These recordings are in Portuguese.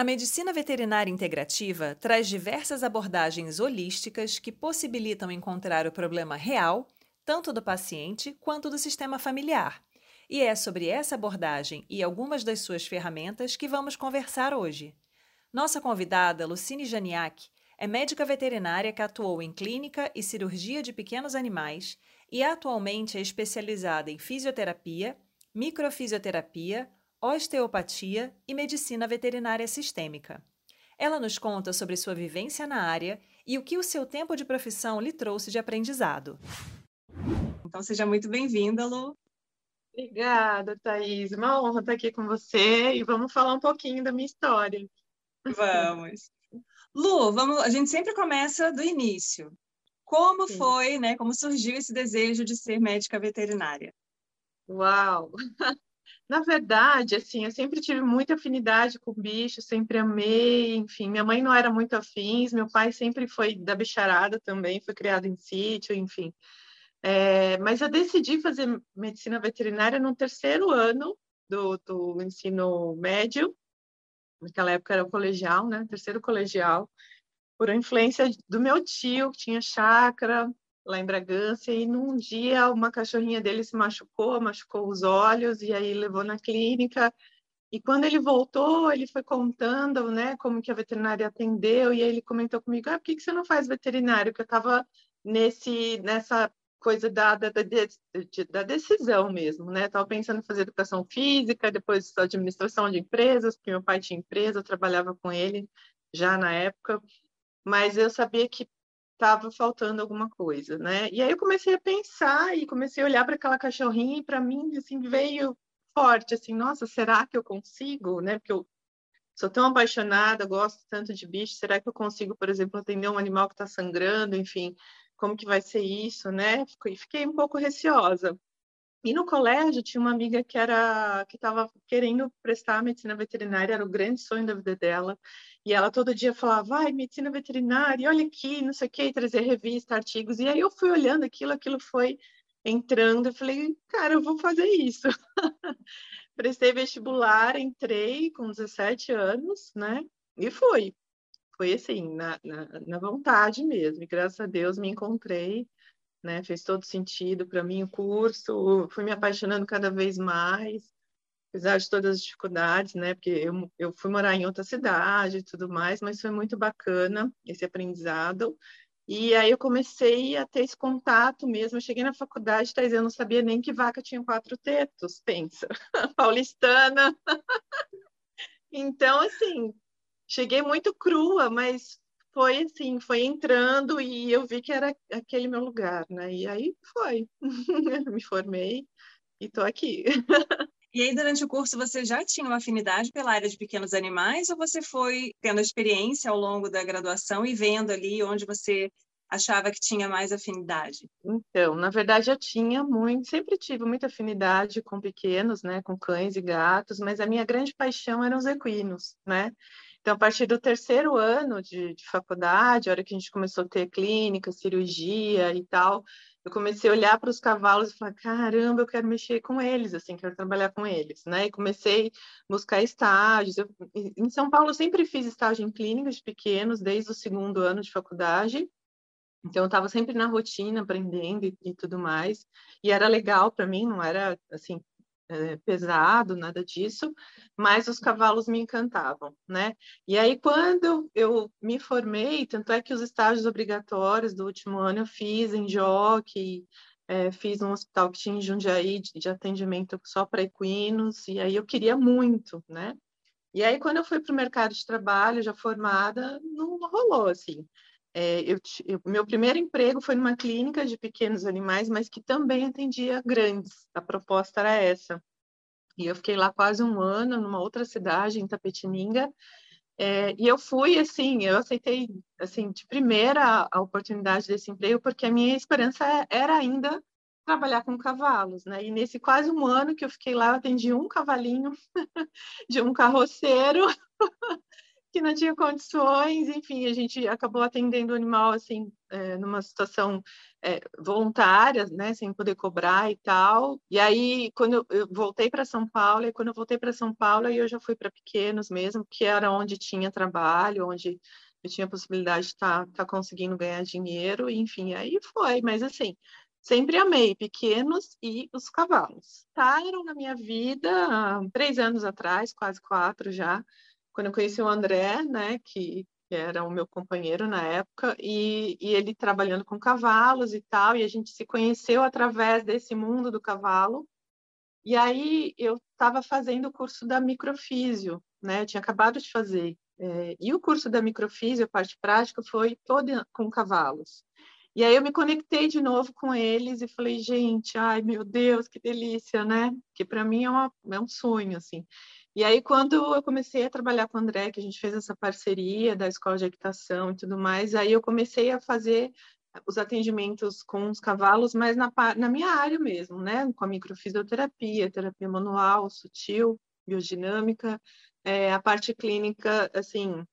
A medicina veterinária integrativa traz diversas abordagens holísticas que possibilitam encontrar o problema real, tanto do paciente quanto do sistema familiar. E é sobre essa abordagem e algumas das suas ferramentas que vamos conversar hoje. Nossa convidada, Lucine Janiak, é médica veterinária que atuou em clínica e cirurgia de pequenos animais e atualmente é especializada em fisioterapia, microfisioterapia, osteopatia e medicina veterinária sistêmica. Ela nos conta sobre sua vivência na área e o que o seu tempo de profissão lhe trouxe de aprendizado. Então, seja muito bem-vinda, Lu. Obrigada, Thaís. Uma honra estar aqui com você e vamos falar um pouquinho da minha história. Vamos. Lu, vamos, a gente sempre começa do início. Como Sim. foi, né? Como surgiu esse desejo de ser médica veterinária? Uau! Na verdade, assim, eu sempre tive muita afinidade com bicho, sempre amei, enfim, minha mãe não era muito afins, meu pai sempre foi da bicharada também, foi criado em sítio, enfim. É, mas eu decidi fazer medicina veterinária no terceiro ano do, do ensino médio, naquela época era o colegial, né, terceiro colegial, por influência do meu tio, que tinha chácara, lá em Bragança, e num dia uma cachorrinha dele se machucou, machucou os olhos, e aí levou na clínica. E quando ele voltou, ele foi contando, né, como que a veterinária atendeu, e aí ele comentou comigo, ah, por que, que você não faz veterinário? Que eu estava nesse, nessa coisa da, da, da, da, decisão mesmo, né? Estava pensando em fazer educação física, depois administração de empresas, porque meu pai tinha empresa, eu trabalhava com ele já na época, mas eu sabia que estava faltando alguma coisa, né? E aí eu comecei a pensar e comecei a olhar para aquela cachorrinha e para mim assim veio forte assim, nossa, será que eu consigo, né? Porque eu sou tão apaixonada, gosto tanto de bicho, será que eu consigo, por exemplo, atender um animal que está sangrando, enfim, como que vai ser isso, né? Fiquei um pouco receosa. E no colégio tinha uma amiga que era que estava querendo prestar medicina veterinária, era o grande sonho da vida dela. E ela todo dia falava, vai, medicina veterinária, olha aqui, não sei o que, trazer revista, artigos. E aí eu fui olhando aquilo, aquilo foi entrando, eu falei, cara, eu vou fazer isso. Prestei vestibular, entrei com 17 anos, né? E fui. Foi assim, na, na, na vontade mesmo. E graças a Deus me encontrei né? Fez todo sentido para mim o curso, fui me apaixonando cada vez mais, apesar de todas as dificuldades, né? Porque eu, eu fui morar em outra cidade e tudo mais, mas foi muito bacana esse aprendizado. E aí eu comecei a ter esse contato mesmo. Eu cheguei na faculdade, Thais, eu não sabia nem que vaca tinha quatro tetos, pensa. Paulistana. então, assim, cheguei muito crua, mas foi assim, foi entrando e eu vi que era aquele meu lugar, né? E aí foi. Me formei e estou aqui. E aí, durante o curso, você já tinha uma afinidade pela área de pequenos animais ou você foi tendo experiência ao longo da graduação e vendo ali onde você achava que tinha mais afinidade? Então, na verdade, eu tinha muito, sempre tive muita afinidade com pequenos, né, com cães e gatos, mas a minha grande paixão eram os equinos, né? Então, a partir do terceiro ano de, de faculdade, a hora que a gente começou a ter clínica, cirurgia e tal, eu comecei a olhar para os cavalos e falar, caramba, eu quero mexer com eles, assim, quero trabalhar com eles, né? E comecei a buscar estágios. Eu, em São Paulo, eu sempre fiz estágio em clínicas de pequenos, desde o segundo ano de faculdade. Então, eu estava sempre na rotina, aprendendo e, e tudo mais. E era legal para mim, não era, assim, é, pesado, nada disso, mas os cavalos me encantavam, né? E aí, quando eu me formei, tanto é que os estágios obrigatórios do último ano eu fiz em Jockey, é, fiz um hospital que tinha em Jundiaí de, de atendimento só para equinos, e aí eu queria muito, né? E aí, quando eu fui para o mercado de trabalho, já formada, não rolou, assim. É, eu, eu, meu primeiro emprego foi numa clínica de pequenos animais, mas que também atendia grandes. A proposta era essa. E eu fiquei lá quase um ano, numa outra cidade, em Tapetininga. É, e eu fui, assim, eu aceitei, assim, de primeira a oportunidade desse emprego, porque a minha esperança era ainda trabalhar com cavalos, né? E nesse quase um ano que eu fiquei lá, eu atendi um cavalinho de um carroceiro que não tinha condições, enfim, a gente acabou atendendo o animal, assim, é, numa situação é, voluntária, né, sem poder cobrar e tal. E aí, quando eu, eu voltei para São Paulo, e quando eu voltei para São Paulo, aí eu já fui para pequenos mesmo, que era onde tinha trabalho, onde eu tinha a possibilidade de estar tá, tá conseguindo ganhar dinheiro, enfim, aí foi, mas assim, Sempre amei pequenos e os cavalos. Estaram na minha vida há três anos atrás, quase quatro já, quando eu conheci o André, né, que, que era o meu companheiro na época, e, e, ele trabalhando com cavalos e tal, e a gente se conheceu através desse mundo do cavalo. E aí eu estava fazendo o curso da microfísio, né, eu tinha acabado de fazer. É, e o curso da microfísio, a parte prática, foi toda com cavalos. E aí eu me conectei de novo com eles e falei, gente, ai meu Deus, que delícia, né? Que para mim é, uma, é um sonho, assim. E aí, quando eu comecei a trabalhar com o André, que a gente fez essa parceria da escola de equitação e tudo mais, aí eu comecei a fazer os atendimentos com os cavalos, mas na, na minha área mesmo, né? Com a microfisioterapia, terapia manual, sutil, biodinâmica, é, a parte clínica, assim,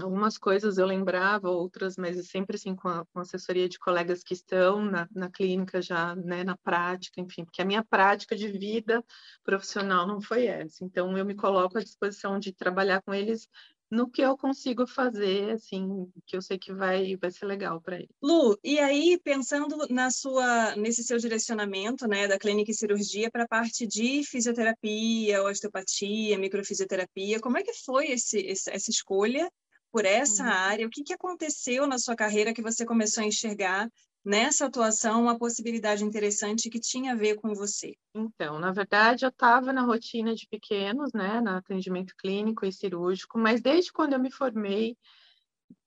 algumas coisas eu lembrava, outras, mas sempre assim com, a, com assessoria de colegas que estão na, na clínica já, né, na prática, enfim, porque a minha prática de vida profissional não foi essa. Então eu me coloco à disposição de trabalhar com eles no que eu consigo fazer, assim, que eu sei que vai, vai ser legal para ele. Lu, e aí pensando na sua, nesse seu direcionamento, né, da clínica e cirurgia para a parte de fisioterapia, osteopatia, microfisioterapia, como é que foi esse, essa escolha por essa uhum. área? O que, que aconteceu na sua carreira que você começou a enxergar nessa atuação uma possibilidade interessante que tinha a ver com você? Então, na verdade, eu estava na rotina de pequenos, né, no atendimento clínico e cirúrgico, mas desde quando eu me formei,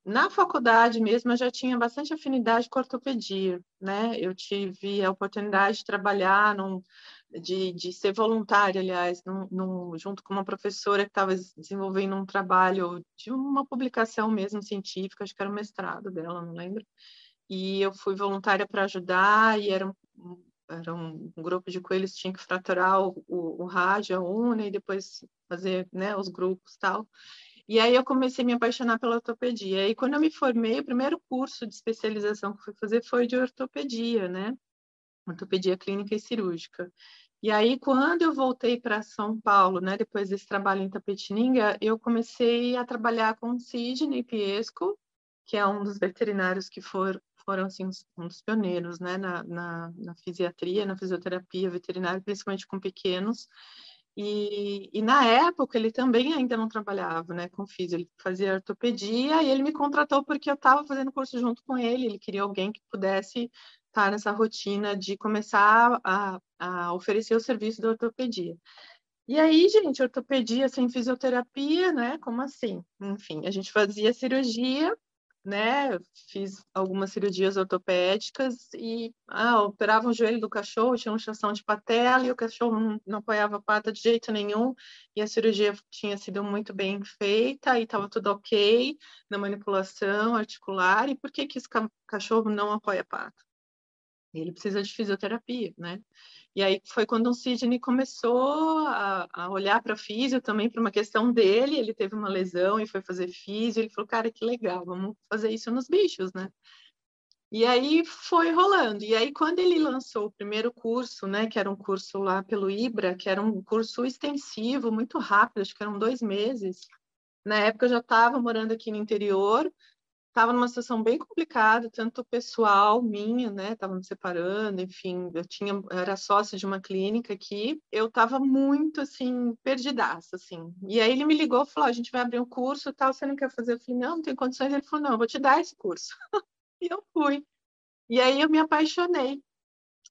na faculdade mesmo, eu já tinha bastante afinidade com ortopedia, né? Eu tive a oportunidade de trabalhar num, de, de ser voluntária, aliás, num, num, junto com uma professora que estava desenvolvendo um trabalho de uma publicação mesmo científica, acho que era o mestrado dela, não lembro. E eu fui voluntária para ajudar, e era um, era um, grupo de coelhos, tinha que fraturar o, o, o rádio, a UNA, e depois fazer né, os grupos tal. E aí eu comecei a me apaixonar pela ortopedia. E quando eu me formei, o primeiro curso de especialização que fui fazer foi de ortopedia, né? Ortopedia clínica e cirúrgica. E aí, quando eu voltei para São Paulo, né, depois desse trabalho em Tapetininga, eu comecei a trabalhar com Sidney Piesco, que é um dos veterinários que for, foram assim, um dos pioneiros né, na, na, na fisiatria, na fisioterapia veterinária, principalmente com pequenos. E, e, na época ele também ainda não trabalhava né, com físio, ele fazia ortopedia e ele me contratou porque eu estava fazendo curso junto com ele, ele queria alguém que pudesse estar nessa rotina de começar a, a oferecer o serviço da ortopedia. E aí, gente, ortopedia sem fisioterapia, né? Como assim? Enfim, a gente fazia cirurgia, né? Fiz algumas cirurgias ortopédicas e ah, operava o joelho do cachorro, tinha uma chação de patela e o cachorro não, não apoiava a pata de jeito nenhum e a cirurgia tinha sido muito bem feita e estava tudo ok na manipulação articular. E por que que esse cachorro não apoia a pata? Ele precisa de fisioterapia, né? E aí foi quando o Sidney começou a, a olhar para físio também para uma questão dele, ele teve uma lesão e foi fazer físio, ele falou, cara, que legal, vamos fazer isso nos bichos, né? E aí foi rolando. E aí, quando ele lançou o primeiro curso, né, que era um curso lá pelo IBRA, que era um curso extensivo, muito rápido, acho que eram dois meses. Na época eu já estava morando aqui no interior, estava numa situação bem complicada, tanto pessoal minha, né, estava me separando, enfim, eu tinha, era sócia de uma clínica aqui, eu estava muito, assim, perdidaça, assim, e aí ele me ligou e falou, a gente vai abrir um curso tal, você não quer fazer? Eu falei, não, não tenho condições, ele falou, não, eu vou te dar esse curso, e eu fui, e aí eu me apaixonei,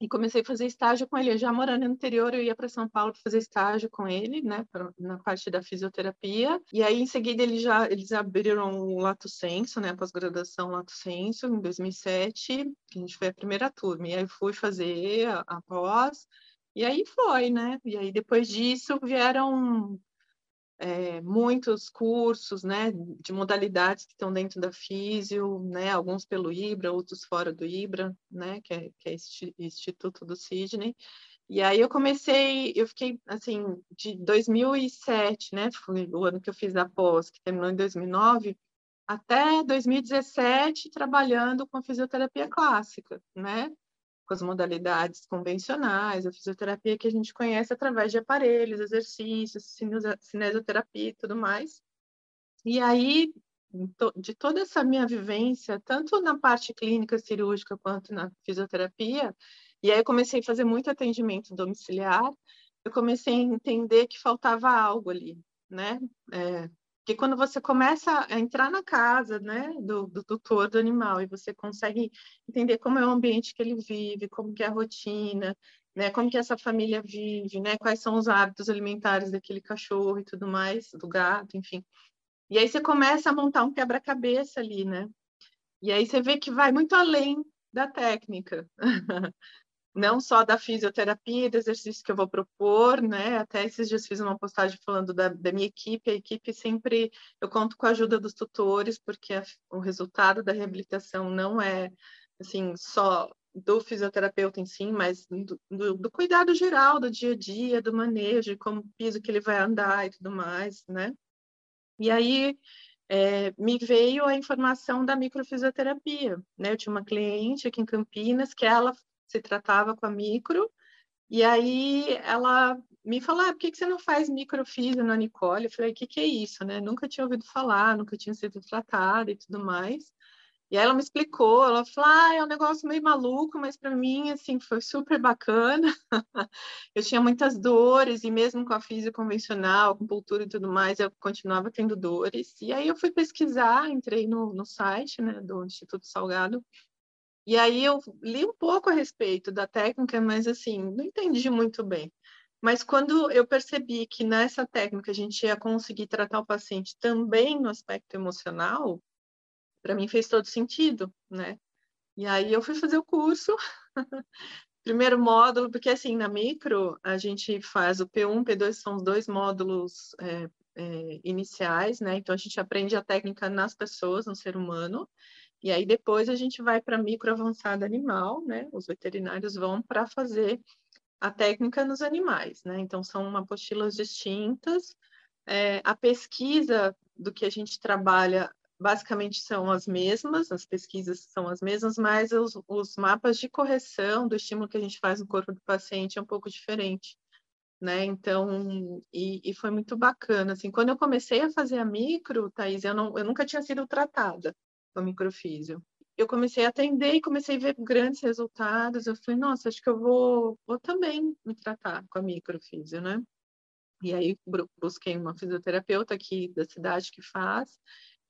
e comecei a fazer estágio com ele. Eu já morando no interior, eu ia para São Paulo para fazer estágio com ele, né, pra, na parte da fisioterapia. E aí, em seguida, ele já, eles abriram o Lato Senso, né, pós-graduação Lato Senso, em 2007, que a gente foi a primeira turma. E aí, fui fazer a, a pós, e aí foi, né? E aí, depois disso, vieram é, muitos cursos, né, de modalidades que estão dentro da Físio, né, alguns pelo IBRA, outros fora do IBRA, né, que é, que é Instituto do Sidney. E aí eu comecei, eu fiquei, assim, de 2007, né, foi o ano que eu fiz a pós, que terminou em 2009, até 2017 trabalhando com fisioterapia clássica, né, com as modalidades convencionais, a fisioterapia que a gente conhece através de aparelhos, exercícios, cinesioterapia e tudo mais. E aí, de toda essa minha vivência, tanto na parte clínica cirúrgica quanto na fisioterapia, e aí comecei a fazer muito atendimento domiciliar, eu comecei a entender que faltava algo ali, né? É, porque quando você começa a entrar na casa né, do, do tutor do animal e você consegue entender como é o ambiente que ele vive, como que é a rotina, né, como que essa família vive, né, quais são os hábitos alimentares daquele cachorro e tudo mais, do gato, enfim. E aí você começa a montar um quebra-cabeça ali, né? E aí você vê que vai muito além da técnica. não só da fisioterapia, do exercício que eu vou propor, né? Até esses dias fiz uma postagem falando da, da minha equipe. A equipe sempre eu conto com a ajuda dos tutores, porque a, o resultado da reabilitação não é assim só do fisioterapeuta em si, mas do, do, do, cuidado geral do dia a dia, do manejo, de como piso que ele vai andar e tudo mais, né? E aí é, me veio a informação da microfisioterapia, né? Eu tinha uma cliente aqui em Campinas que ela se tratava com a micro, e aí ela me falou, ah, por que, que você não faz microfísio na Nicole? Eu falei, o que, que é isso, né? Nunca tinha ouvido falar, nunca tinha sido tratada e tudo mais. E aí ela me explicou, ela falou, ah, é um negócio meio maluco, mas para mim, assim, foi super bacana. eu tinha muitas dores, e mesmo com a física convencional, com cultura e tudo mais, eu continuava tendo dores. E aí eu fui pesquisar, entrei no, no site, né, do Instituto Salgado, e aí eu li um pouco a respeito da técnica, mas assim, não entendi muito bem. Mas quando eu percebi que nessa técnica a gente ia conseguir tratar o paciente também no aspecto emocional, para mim fez todo sentido, né? E aí eu fui fazer o curso, primeiro módulo, porque assim, na micro a gente faz o P1, P2, são os dois módulos é, é, iniciais, né? Então a gente aprende a técnica nas pessoas, no ser humano, e aí depois a gente vai para micro avançada animal, né? Os veterinários vão para fazer a técnica nos animais, né? Então são apostilas distintas. É, a pesquisa do que a gente trabalha basicamente são as mesmas, as pesquisas são as mesmas, mas os, os mapas de correção do estímulo que a gente faz no corpo do paciente é um pouco diferente. Né? Então, e, e, foi muito bacana, assim, quando eu comecei a fazer a micro, Thaís, eu, não, eu nunca tinha sido tratada, com microfísio. Eu comecei a atender e comecei a ver grandes resultados. Eu falei, nossa, acho que eu vou, vou também me tratar com a microfísio, né? E aí busquei uma fisioterapeuta aqui da cidade que faz,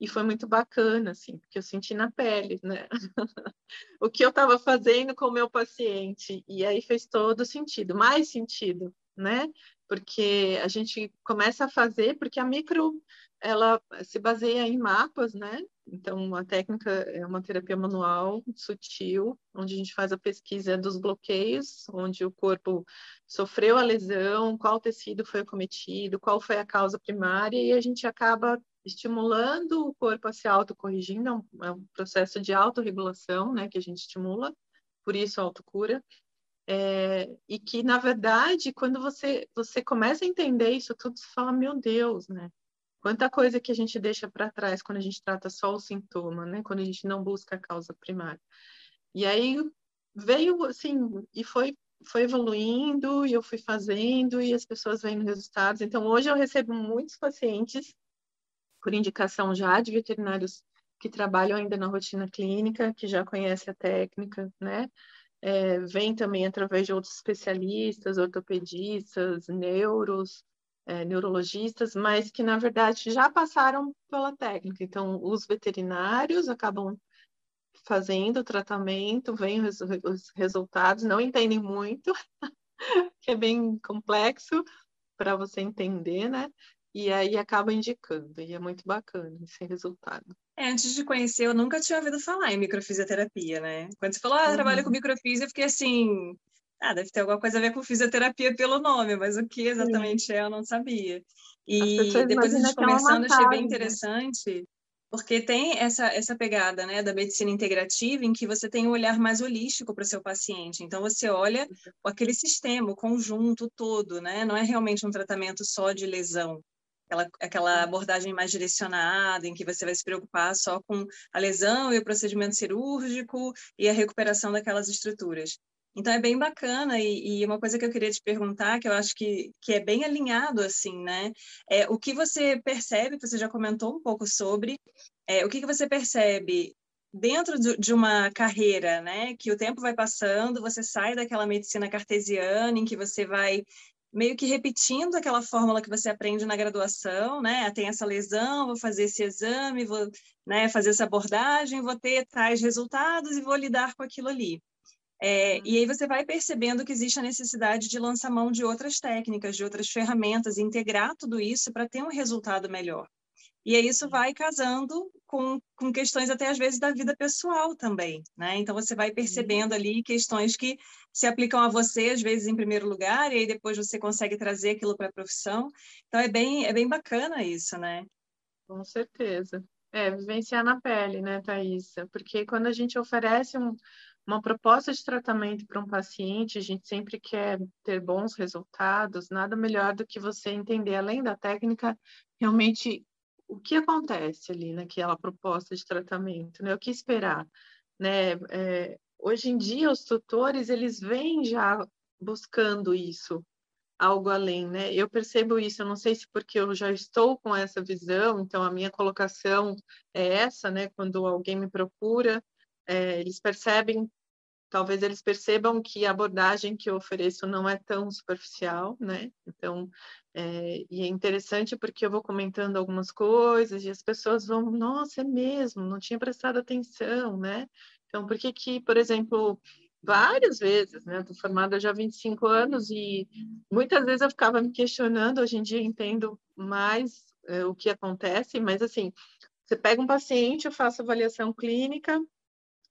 e foi muito bacana, assim, porque eu senti na pele, né? o que eu estava fazendo com o meu paciente, e aí fez todo sentido, mais sentido, né? Porque a gente começa a fazer, porque a micro, ela se baseia em mapas, né? Então, a técnica é uma terapia manual sutil, onde a gente faz a pesquisa dos bloqueios, onde o corpo sofreu a lesão, qual tecido foi acometido, qual foi a causa primária, e a gente acaba estimulando o corpo a se autocorrigindo, é um, é um processo de autorregulação, né, que a gente estimula, por isso a autocura. É, e que, na verdade, quando você, você começa a entender isso tudo, você fala, meu Deus, né? Quanta coisa que a gente deixa para trás quando a gente trata só o sintoma, né? Quando a gente não busca a causa primária. E aí veio assim e foi foi evoluindo e eu fui fazendo e as pessoas vendo resultados. Então hoje eu recebo muitos pacientes por indicação já de veterinários que trabalham ainda na rotina clínica, que já conhecem a técnica, né? É, vem também através de outros especialistas, ortopedistas, neuros, é, neurologistas, mas que na verdade já passaram pela técnica. Então, os veterinários acabam fazendo o tratamento, veem os, os resultados, não entendem muito, que é bem complexo para você entender, né? E aí acaba indicando, e é muito bacana esse resultado. É, antes de conhecer, eu nunca tinha ouvido falar em microfisioterapia, né? Quando você falou, ah, eu trabalho com uhum. microfisio, eu fiquei assim, ah, deve ter alguma coisa a ver com fisioterapia pelo nome, mas o que exatamente Sim. é, eu não sabia. E depois a gente é conversando, é achei bem interessante, porque tem essa, essa pegada né, da medicina integrativa em que você tem um olhar mais holístico para o seu paciente. Então, você olha aquele sistema, o conjunto todo, né? Não é realmente um tratamento só de lesão aquela, aquela abordagem mais direcionada, em que você vai se preocupar só com a lesão e o procedimento cirúrgico e a recuperação daquelas estruturas. Então é bem bacana e, e, uma coisa que eu queria te perguntar, que eu acho que, que é bem alinhado assim, né? É o que você percebe, você já comentou um pouco sobre, é, o que, que você percebe dentro de, uma carreira, né? Que o tempo vai passando, você sai daquela medicina cartesiana em que você vai meio que repetindo aquela fórmula que você aprende na graduação, né? Tem essa lesão, vou fazer esse exame, vou né, fazer essa abordagem, vou ter tais resultados e vou lidar com aquilo ali. É, e aí você vai percebendo que existe a necessidade de lançar mão de outras técnicas, de outras ferramentas, integrar tudo isso para ter um resultado melhor. E aí isso vai casando com, com questões até às vezes da vida pessoal também, né? Então você vai percebendo ali questões que se aplicam a você às vezes em primeiro lugar e aí depois você consegue trazer aquilo para a profissão. Então é bem é bem bacana isso, né? Com certeza. É, vivenciar na pele, né, Thaisa? Porque quando a gente oferece um, uma proposta de tratamento para um paciente, a gente sempre quer ter bons resultados, nada melhor do que você entender, além da técnica, realmente o que acontece ali naquela proposta de tratamento, né? O que esperar, né? É, hoje em dia os tutores eles vêm já buscando isso, algo além, né? Eu percebo isso, eu não sei se porque eu já estou com essa visão, então a minha colocação é essa, né? Quando alguém me procura, é, eles percebem talvez eles percebam que a abordagem que eu ofereço não é tão superficial, né? Então, é, e é interessante porque eu vou comentando algumas coisas e as pessoas vão, nossa, é mesmo, não tinha prestado atenção, né? Então, por que que, por exemplo, várias vezes, né? Estou formada já há 25 anos e muitas vezes eu ficava me questionando, hoje em dia entendo mais é, o que acontece, mas assim, você pega um paciente, eu faço avaliação clínica,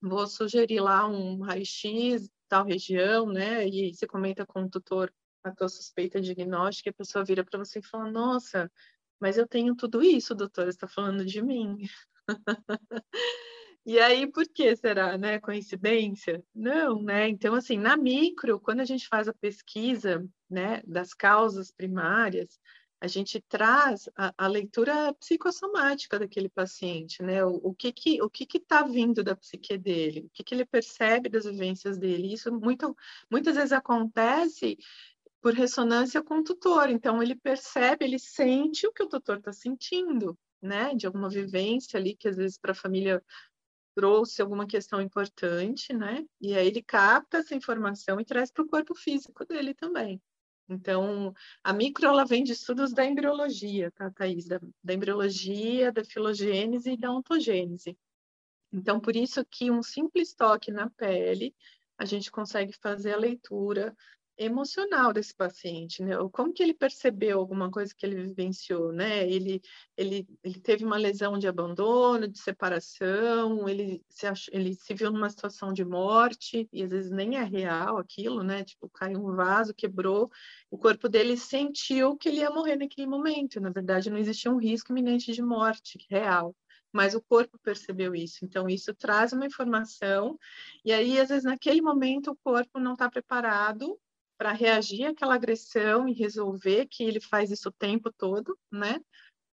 vou sugerir lá um raio-x, tal região, né? E você comenta com o tutor a tua suspeita diagnóstica, a pessoa vira para você e fala: Nossa, mas eu tenho tudo isso, doutor, está falando de mim. e aí, por que será, né? Coincidência? Não, né? Então, assim, na micro, quando a gente faz a pesquisa, né, das causas primárias, a gente traz a, a, leitura psicossomática daquele paciente, né? O, o que que o que que está vindo da psique dele, o que que ele percebe das vivências dele. Isso muito, muitas vezes acontece por ressonância com o tutor. Então ele percebe, ele sente o que o tutor está sentindo, né? De alguma vivência ali que às vezes para a família trouxe alguma questão importante, né? E aí ele capta essa informação e traz para o corpo físico dele também. Então, a micro ela vem de estudos da embriologia, tá, Thaís? Da, da embriologia, da filogênese e da ontogênese. Então, por isso que um simples toque na pele, a gente consegue fazer a leitura emocional desse paciente, né? Como que ele percebeu alguma coisa que ele vivenciou, né? Ele, ele, ele teve uma lesão de abandono, de separação, ele se, ach... ele se viu numa situação de morte, e às vezes nem é real aquilo, né? Tipo, caiu um vaso, quebrou, o corpo dele sentiu que ele ia morrer naquele momento. Na verdade, não existia um risco iminente de morte real mas o corpo percebeu isso. Então, isso traz uma informação, e aí, às vezes, naquele momento, o corpo não está preparado para reagir àquela agressão e resolver que ele faz isso o tempo todo, né?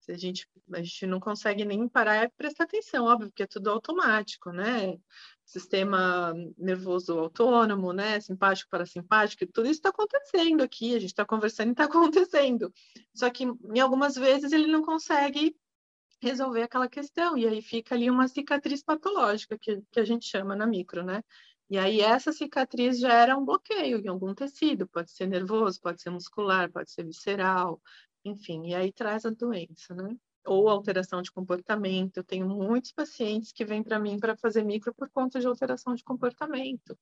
A gente, a gente não consegue nem parar e prestar atenção, óbvio, porque é tudo automático, né? Sistema nervoso autônomo, né? Simpático, parasimpático, tudo isso está acontecendo aqui, a gente está conversando e está acontecendo. Só que em algumas vezes ele não consegue resolver aquela questão, e aí fica ali uma cicatriz patológica, que, que a gente chama na micro, né? E aí essa cicatriz já era um bloqueio em algum tecido, pode ser nervoso, pode ser muscular, pode ser visceral, enfim, e aí traz a doença, né? ou alteração de comportamento. Eu tenho muitos pacientes que vêm para mim para fazer micro por conta de alteração de comportamento,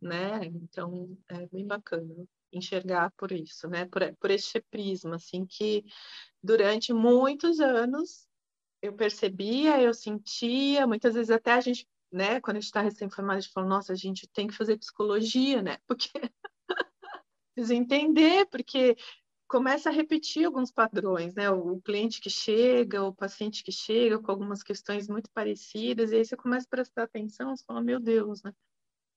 né? Então, é bem bacana enxergar por isso, né? Por, por este prisma, assim, que durante muitos anos eu percebia, eu sentia, muitas vezes até a gente, né, quando a gente está recém-formado, a gente fala, nossa, a gente tem que fazer psicologia, né? Porque precisa entender, porque começa a repetir alguns padrões, né? O, cliente que chega, o paciente que chega com algumas questões muito parecidas, e aí você começa a prestar atenção, você fala, meu Deus, né?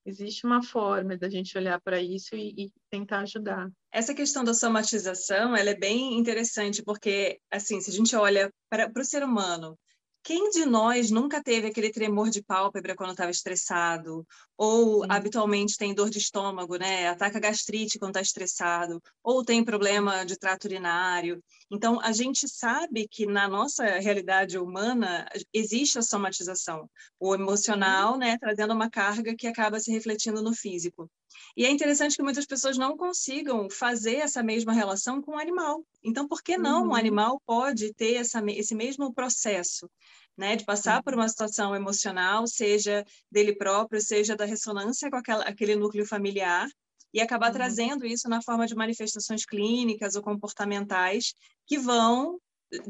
Existe uma forma da gente olhar para isso e, e, tentar ajudar. Essa questão da somatização, ela é bem interessante, porque, assim, se a gente olha para o ser humano, quem de nós nunca teve aquele tremor de pálpebra quando estava estressado? Ou Sim. habitualmente tem dor de estômago, né? Ataca gastrite quando está estressado? Ou tem problema de trato urinário? Então, a gente sabe que na nossa realidade humana existe a somatização. O emocional, né? Trazendo uma carga que acaba se refletindo no físico. E é interessante que muitas pessoas não consigam fazer essa mesma relação com o animal. Então, por que não uhum. um animal pode ter essa, esse mesmo processo? né, de passar por uma situação emocional, seja dele próprio, seja da ressonância com aquela, aquele núcleo familiar, e acabar uhum. trazendo isso na forma de manifestações clínicas ou comportamentais que vão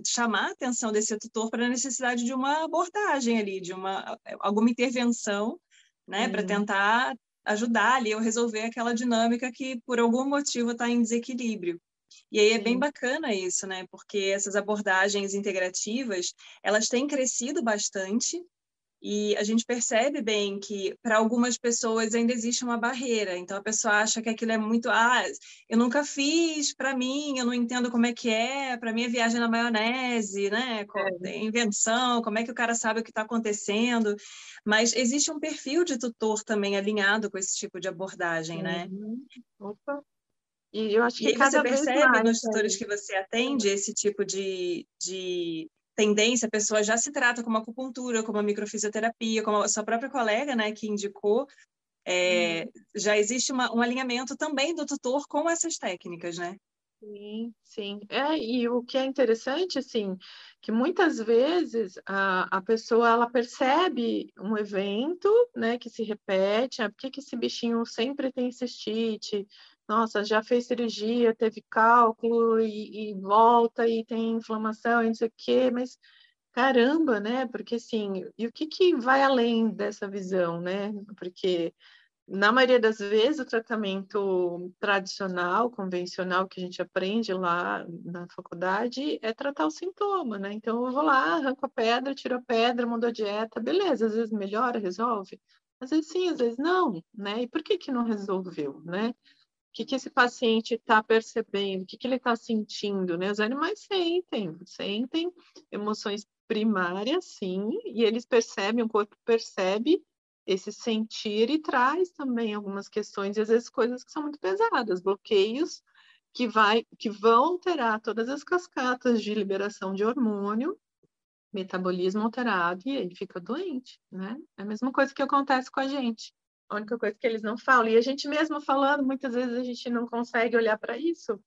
chamar a atenção desse tutor para a necessidade de uma abordagem ali, de uma alguma intervenção, né, uhum. para tentar ajudar ali ou resolver aquela dinâmica que por algum motivo está em desequilíbrio. E aí é bem bacana isso, né? Porque essas abordagens integrativas, elas têm crescido bastante e a gente percebe bem que para algumas pessoas ainda existe uma barreira. Então a pessoa acha que aquilo é muito, ah, eu nunca fiz, para mim, eu não entendo como é que é, para mim é viagem na maionese, né? É. Invenção, como é que o cara sabe o que está acontecendo? Mas existe um perfil de tutor também alinhado com esse tipo de abordagem, né? Uhum. Opa, e eu acho que e cada você percebe mais, nos tutores que você atende esse tipo de, de tendência, a pessoa já se trata como acupuntura, como microfisioterapia, como a sua própria colega, né, que indicou, é, hum. já existe uma, um alinhamento também do tutor com essas técnicas, né? Sim, sim. É, e o que é interessante, assim, que muitas vezes a, a pessoa, ela percebe um evento, né, que se repete, ah, por que, que esse bichinho sempre tem cistite, nossa, já fez cirurgia, teve cálculo e, e volta e tem inflamação e não sei o quê, mas caramba, né? Porque assim, e o que, que vai além dessa visão, né? Porque na maioria das vezes o tratamento tradicional, convencional que a gente aprende lá na faculdade é tratar o sintoma, né? Então eu vou lá, arranco a pedra, tiro a pedra, mudo a dieta, beleza, às vezes melhora, resolve. Às vezes sim, às vezes não, né? E por que que não resolveu, né? O que, que esse paciente está percebendo, o que, que ele está sentindo, né? Os animais sentem, sentem emoções primárias, sim, e eles percebem, o corpo percebe esse sentir e traz também algumas questões, e às vezes coisas que são muito pesadas, bloqueios que, vai, que vão alterar todas as cascatas de liberação de hormônio, metabolismo alterado, e ele fica doente, né? É a mesma coisa que acontece com a gente a única coisa que eles não falam. E a gente mesmo falando, muitas vezes a gente não consegue olhar para isso,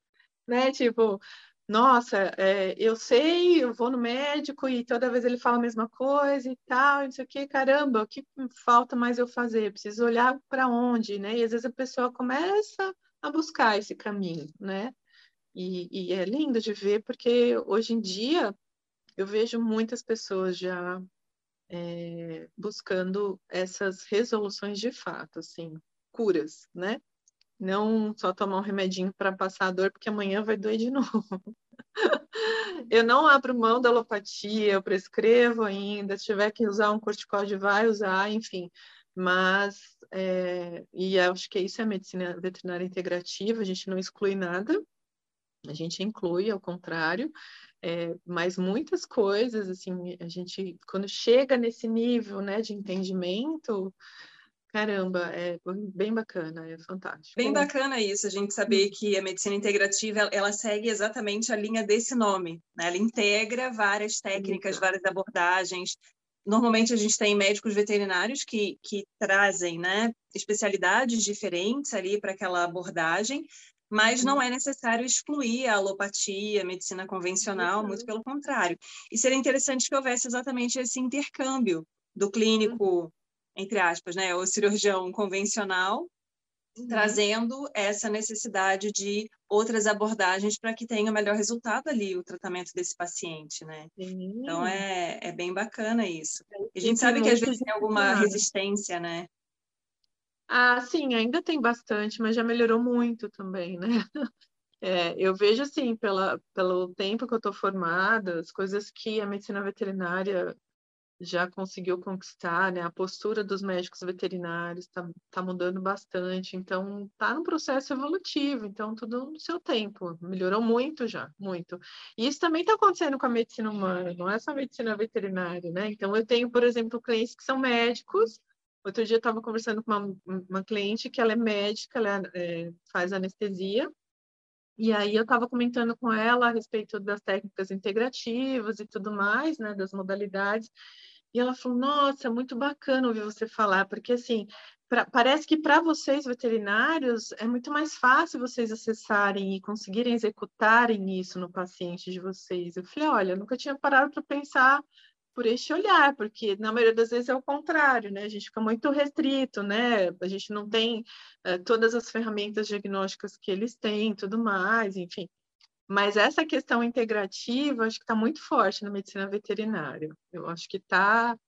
né? Tipo, nossa, é, eu sei, eu vou no médico e toda vez ele fala a mesma coisa e tal, e não sei o que, caramba, o que falta mais eu fazer? Preciso olhar para onde, né? E às vezes a pessoa começa a buscar esse caminho, né? E, e é lindo de ver, porque hoje em dia eu vejo muitas pessoas já é, buscando essas resoluções de fato, assim, curas, né? Não só tomar um remedinho para passar a dor, porque amanhã vai doer de novo. eu não abro mão da alopatia, eu prescrevo ainda, se tiver que usar um corticóide, vai usar, enfim. Mas, é, e acho que isso é a medicina veterinária integrativa, a gente não exclui nada, a gente inclui, ao contrário, é, mas muitas coisas, assim, a gente, quando chega nesse nível, né, de entendimento, caramba, é bem bacana, é fantástico. Bem bacana isso, a gente saber que a medicina integrativa, ela segue exatamente a linha desse nome, né? Ela integra várias técnicas, várias abordagens, Normalmente a gente tem médicos veterinários que, que trazem né, especialidades diferentes ali para aquela abordagem, mas não é necessário excluir a alopatia, a medicina convencional, uhum. muito pelo contrário. E seria interessante que houvesse exatamente esse intercâmbio do clínico, uhum. entre aspas, né, o cirurgião convencional Uhum. trazendo essa necessidade de outras abordagens para que tenha o melhor resultado ali o tratamento desse paciente, né? Sim. Então é, é bem bacana isso. E a gente sabe que às vezes tem alguma resistência, né? Ah, sim, ainda tem bastante, mas já melhorou muito também, né? É, eu vejo assim, pela, pelo tempo que eu estou formada, as coisas que a medicina veterinária já conseguiu conquistar, né? A postura dos médicos veterinários está tá mudando bastante, então está no processo evolutivo, então tudo no seu tempo, melhorou muito já, muito. E isso também está acontecendo com a medicina humana, não é só a medicina veterinária, né? Então eu tenho, por exemplo, clientes que são médicos. Outro dia eu estava conversando com uma, uma cliente que ela é médica, ela é, faz anestesia, e aí eu estava comentando com ela a respeito das técnicas integrativas e tudo mais, né, das modalidades. E ela falou: Nossa, muito bacana ouvir você falar, porque assim, pra, parece que para vocês veterinários é muito mais fácil vocês acessarem e conseguirem executarem isso no paciente de vocês. Eu falei: Olha, eu nunca tinha parado para pensar por este olhar, porque na maioria das vezes é o contrário, né? A gente fica muito restrito, né? A gente não tem uh, todas as ferramentas diagnósticas que eles têm, tudo mais, enfim. Mas essa questão integrativa, acho que está muito forte na medicina veterinária. Eu acho que está,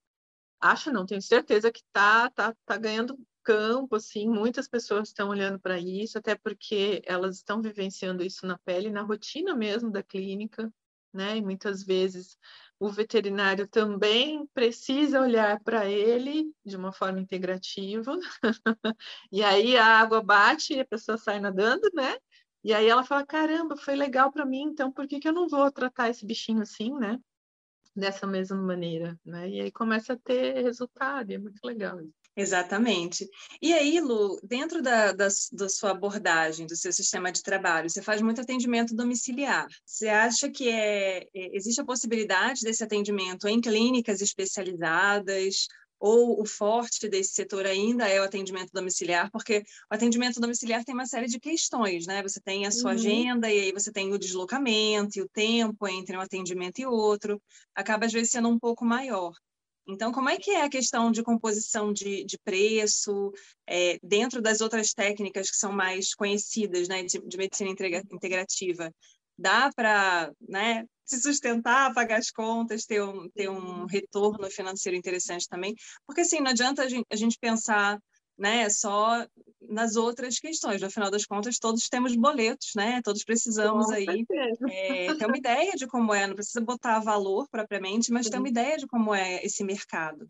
acho não, tenho certeza que está tá, tá ganhando campo, assim, muitas pessoas estão olhando para isso, até porque elas estão vivenciando isso na pele, na rotina mesmo da clínica, né? E muitas vezes o veterinário também precisa olhar para ele de uma forma integrativa. e aí a água bate e a pessoa sai nadando, né? E aí ela fala: caramba, foi legal para mim, então por que, que eu não vou tratar esse bichinho assim, né? Dessa mesma maneira, né? E aí começa a ter resultado, é muito legal. Exatamente. E aí, Lu, dentro da, da, da, sua abordagem, do seu sistema de trabalho, você faz muito atendimento domiciliar. Você acha que é, é, existe a possibilidade desse atendimento em clínicas especializadas? Ou o forte desse setor ainda é o atendimento domiciliar? Porque o atendimento domiciliar tem uma série de questões, né? Você tem a sua uhum. agenda e aí você tem o deslocamento e o tempo entre um atendimento e outro. Acaba, às vezes, sendo um pouco maior. Então, como é que é a questão de composição de, de preço é, dentro das outras técnicas que são mais conhecidas, né, de, de medicina integrativa? Dá para né, se sustentar, pagar as contas, ter um, ter um retorno financeiro interessante também? Porque, assim, não adianta a gente, a gente pensar né, só nas outras questões. No final das contas, todos temos boletos, né? Todos precisamos aí é, ter uma ideia de como é, não precisa botar valor propriamente, mas ter uma ideia de como é esse mercado.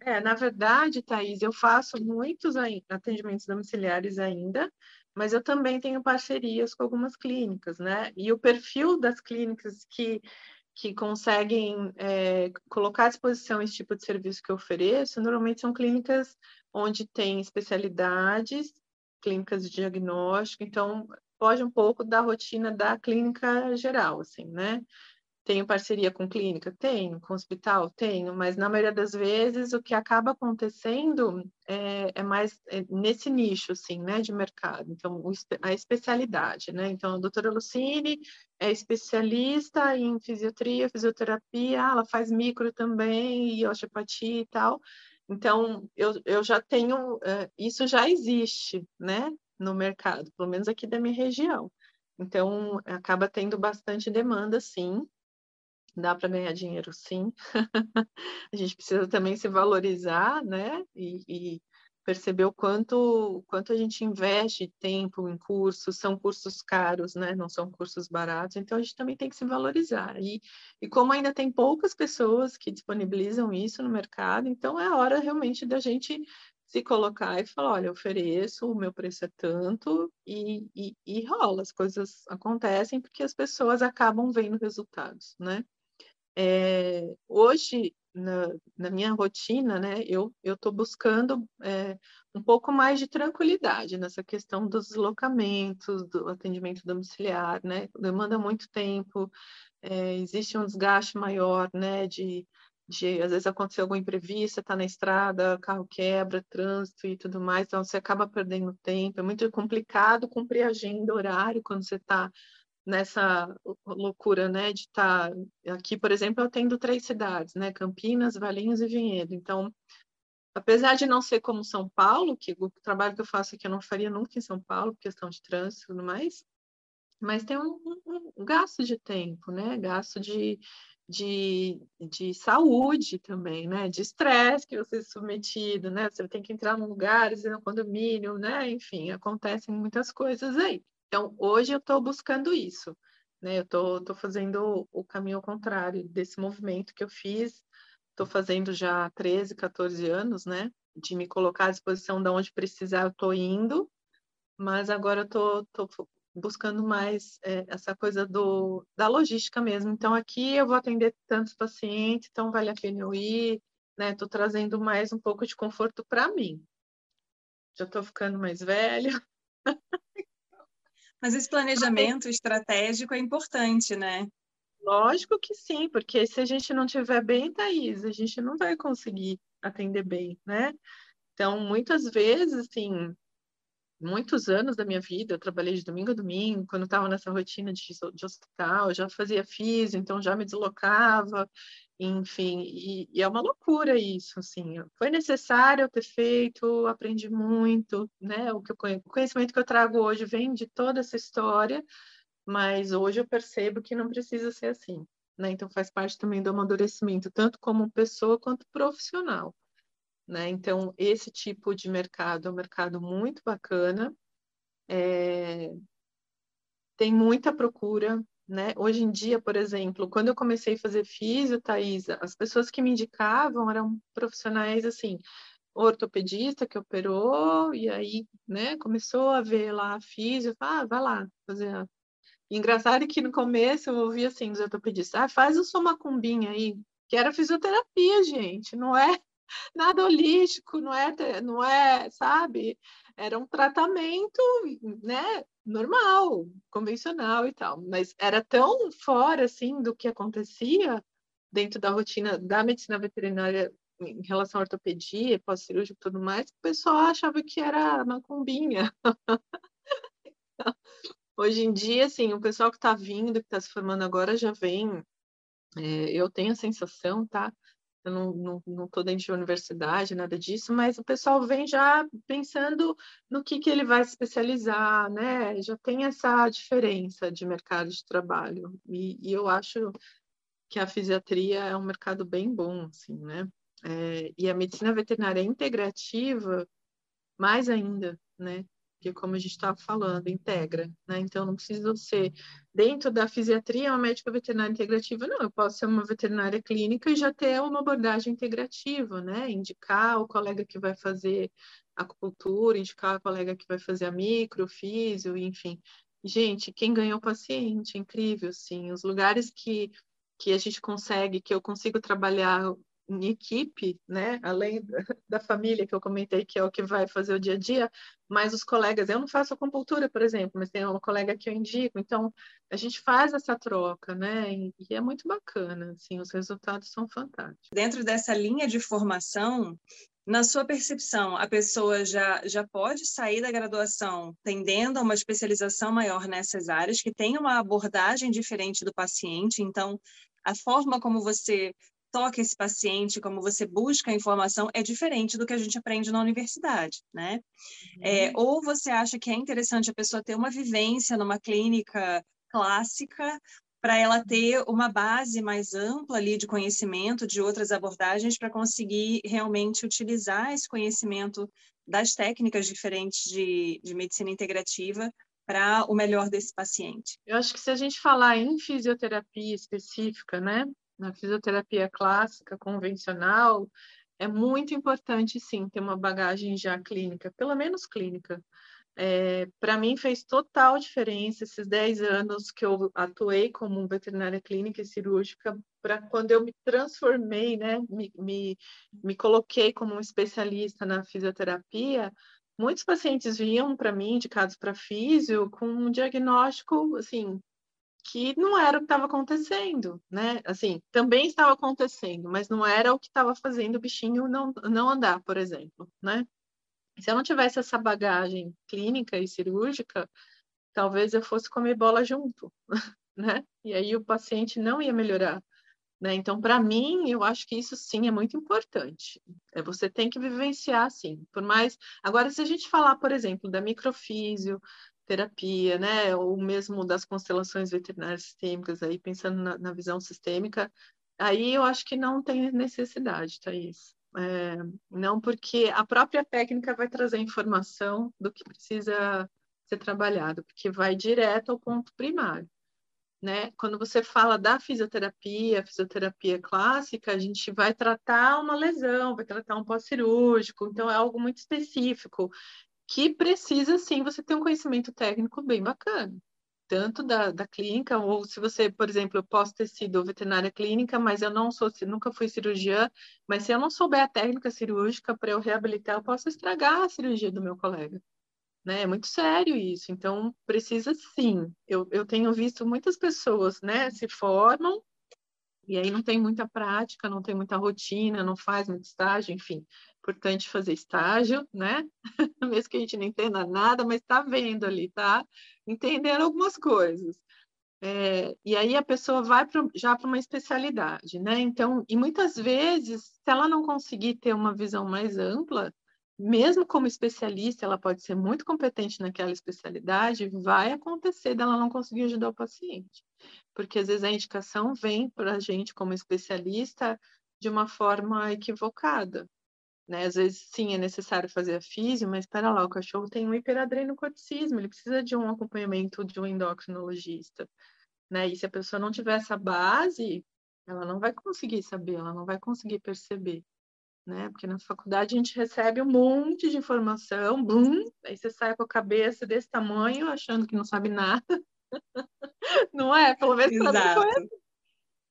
É, na verdade, Thaís, eu faço muitos atendimentos domiciliares ainda, mas eu também tenho parcerias com algumas clínicas, né? E o perfil das clínicas que que conseguem é, colocar à disposição esse tipo de serviço que eu ofereço, normalmente são clínicas onde tem especialidades, clínicas de diagnóstico, então foge um pouco da rotina da clínica geral, assim, né? Tenho parceria com clínica? Tenho. Com hospital? Tenho. Mas na maioria das vezes o que acaba acontecendo é, é mais é nesse nicho, assim, né, de mercado. Então, a especialidade, né? Então, a doutora Lucine é especialista em fisiotria, fisioterapia, ela faz micro também, e osteopatia e tal. Então, eu, eu já tenho, uh, isso já existe, né, no mercado, pelo menos aqui da minha região. Então, acaba tendo bastante demanda, sim. Dá para ganhar dinheiro, sim. a gente precisa também se valorizar, né, e, e perceber o quanto, quanto a gente investe tempo em cursos, são cursos caros, né? não são cursos baratos, então a gente também tem que se valorizar. E, e como ainda tem poucas pessoas que disponibilizam isso no mercado, então é hora realmente da gente se colocar e falar, olha, eu ofereço, o meu preço é tanto, e, e, e rola, as coisas acontecem porque as pessoas acabam vendo resultados, né? É, hoje, na, na, minha rotina, né, eu estou buscando é, um pouco mais de tranquilidade nessa questão dos deslocamentos, do atendimento domiciliar, né, demanda muito tempo, é, existe um desgaste maior, né, de de às vezes acontecer algum imprevisto, está na estrada, carro quebra, trânsito e tudo mais, então você acaba perdendo tempo. É muito complicado cumprir agenda, horário, quando você está nessa loucura, né, de estar aqui, por exemplo, eu atendo três cidades, né, Campinas, Valinhos e Vinhedo. Então, apesar de não ser como São Paulo, que o trabalho que eu faço aqui eu não faria nunca em São Paulo, questão de trânsito e tudo mais, mas tem um, um, um gasto de tempo, né, gasto de de, de saúde também, né? De estresse que você é submetido, né? Você tem que entrar num lugar, no condomínio, né? Enfim, acontecem muitas coisas aí. Então, hoje eu estou buscando isso, né? Eu estou fazendo o caminho contrário desse movimento que eu fiz, estou fazendo já 13, 14 anos, né? De me colocar à disposição de onde precisar, eu estou indo, mas agora eu estou buscando mais é, essa coisa do, da logística mesmo. Então, aqui eu vou atender tantos pacientes, então vale a pena eu ir, né? Estou trazendo mais um pouco de conforto para mim. Já estou ficando mais velha. Mas esse planejamento estratégico é importante, né? Lógico que sim, porque se a gente não tiver bem, Thaís, a gente não vai conseguir atender bem, né? Então, muitas vezes, assim, muitos anos da minha vida, eu trabalhei de domingo a domingo, quando estava nessa rotina de, de hospital, já fazia físico, então já me deslocava, enfim, e, e, é uma loucura isso, assim, foi necessário ter feito, aprendi muito, né, o, que eu, o conhecimento que eu trago hoje vem de toda essa história, mas hoje eu percebo que não precisa ser assim, né, então faz parte também do amadurecimento, tanto como pessoa quanto profissional. Né? Então, esse tipo de mercado é um mercado muito bacana, é... tem muita procura. Né? Hoje em dia, por exemplo, quando eu comecei a fazer físio, Thaisa, as pessoas que me indicavam eram profissionais assim, ortopedista que operou, e aí né, começou a ver lá a físio, ah, vai lá fazer. A... Engraçado que no começo eu ouvia assim dos ortopedistas, ah, faz o sua macumbinha aí, que era fisioterapia, gente, não é nada holístico, não é, não é, sabe? Era um tratamento, né, normal, convencional e tal, mas era tão fora assim do que acontecia dentro da rotina da medicina veterinária em relação à ortopedia, pós-cirúrgico e tudo mais, o pessoal achava que era macumbinha. Hoje em dia, assim, o pessoal que está vindo, que está se formando agora, já vem. É, eu tenho a sensação, tá? Eu não estou não, não dentro de universidade, nada disso, mas o pessoal vem já pensando no que, que ele vai se especializar, né? Já tem essa diferença de mercado de trabalho. E, e eu acho que a fisiatria é um mercado bem bom, assim, né? É, e a medicina veterinária integrativa, mais ainda, né? Porque como a gente estava falando, integra, né? Então não precisa ser dentro da fisiatria uma médica veterinária integrativa, não, eu posso ser uma veterinária clínica e já ter uma abordagem integrativa, né? Indicar o colega que vai fazer acupuntura, indicar o colega que vai fazer a micro, físio, enfim. Gente, quem ganhou o paciente, incrível, sim. Os lugares que que a gente consegue, que eu consigo trabalhar em equipe, né? Além da família que eu comentei que é o que vai fazer o dia a dia, mas os colegas, eu não faço acupuntura, por exemplo, mas tem uma colega que eu indico, então a gente faz essa troca, né? E é muito bacana, assim, os resultados são fantásticos. Dentro dessa linha de formação, na sua percepção, a pessoa já, já pode sair da graduação tendendo a uma especialização maior nessas áreas, que tem uma abordagem diferente do paciente, então a forma como você toca esse paciente, como você busca a informação, é diferente do que a gente aprende na universidade, né? É, uhum. É, ou você acha que é interessante a pessoa ter uma vivência numa clínica clássica para ela ter uma base mais ampla ali de conhecimento de outras abordagens para conseguir realmente utilizar esse conhecimento das técnicas diferentes de, de medicina integrativa para o melhor desse paciente. Eu acho que se a gente falar em fisioterapia específica, né, na fisioterapia clássica, convencional, é muito importante, sim, ter uma bagagem já clínica, pelo menos clínica. É, para mim fez total diferença esses 10 anos que eu atuei como veterinária clínica e cirúrgica, para quando eu me transformei, né, me, me, me coloquei como um especialista na fisioterapia, muitos pacientes vinham para mim, indicados para físio, com um diagnóstico, assim, que não era o que estava acontecendo, né? Assim, também estava acontecendo, mas não era o que estava fazendo o bichinho não, não andar, por exemplo, né? Se eu não tivesse essa bagagem clínica e cirúrgica, talvez eu fosse comer bola junto, né? E aí o paciente não ia melhorar. Né? Então, para mim, eu acho que isso sim é muito importante. É, você tem que vivenciar, sim. Por mais. Agora, se a gente falar, por exemplo, da microfísio, terapia, né, ou mesmo das constelações veterinárias sistêmicas, aí pensando na, na visão sistêmica, aí eu acho que não tem necessidade, Thaís. É, não porque a própria técnica vai trazer informação do que precisa ser trabalhado, porque vai direto ao ponto primário. Né? Quando você fala da fisioterapia, fisioterapia clássica, a gente vai tratar uma lesão, vai tratar um pós-cirúrgico, então é algo muito específico que precisa sim você ter um conhecimento técnico bem bacana, tanto da, da clínica, ou se você, por exemplo, eu posso ter sido veterinária clínica, mas eu não sou, nunca fui cirurgiã, mas se eu não souber a técnica cirúrgica para eu reabilitar, eu posso estragar a cirurgia do meu colega. Né? É muito sério isso, então precisa sim. Eu, eu tenho visto muitas pessoas né, se formam e aí não tem muita prática, não tem muita rotina, não faz muito estágio, enfim importante fazer estágio, né? Mesmo que a gente não entenda nada, mas está vendo ali, tá entendendo algumas coisas. É, e aí a pessoa vai pro, já para uma especialidade, né? Então, e muitas vezes, se ela não conseguir ter uma visão mais ampla, mesmo como especialista, ela pode ser muito competente naquela especialidade, vai acontecer dela não conseguir ajudar o paciente. Porque às vezes a indicação vem para a gente como especialista de uma forma equivocada. Né? Às vezes, sim, é necessário fazer a físio, mas espera lá, o cachorro tem um hiperadrenocorticismo, ele precisa de um acompanhamento de um endocrinologista. Né? E se a pessoa não tiver essa base, ela não vai conseguir saber, ela não vai conseguir perceber. Né? Porque na faculdade a gente recebe um monte de informação, bum, aí você sai com a cabeça desse tamanho, achando que não sabe nada. não é? Pelo menos para mim foi.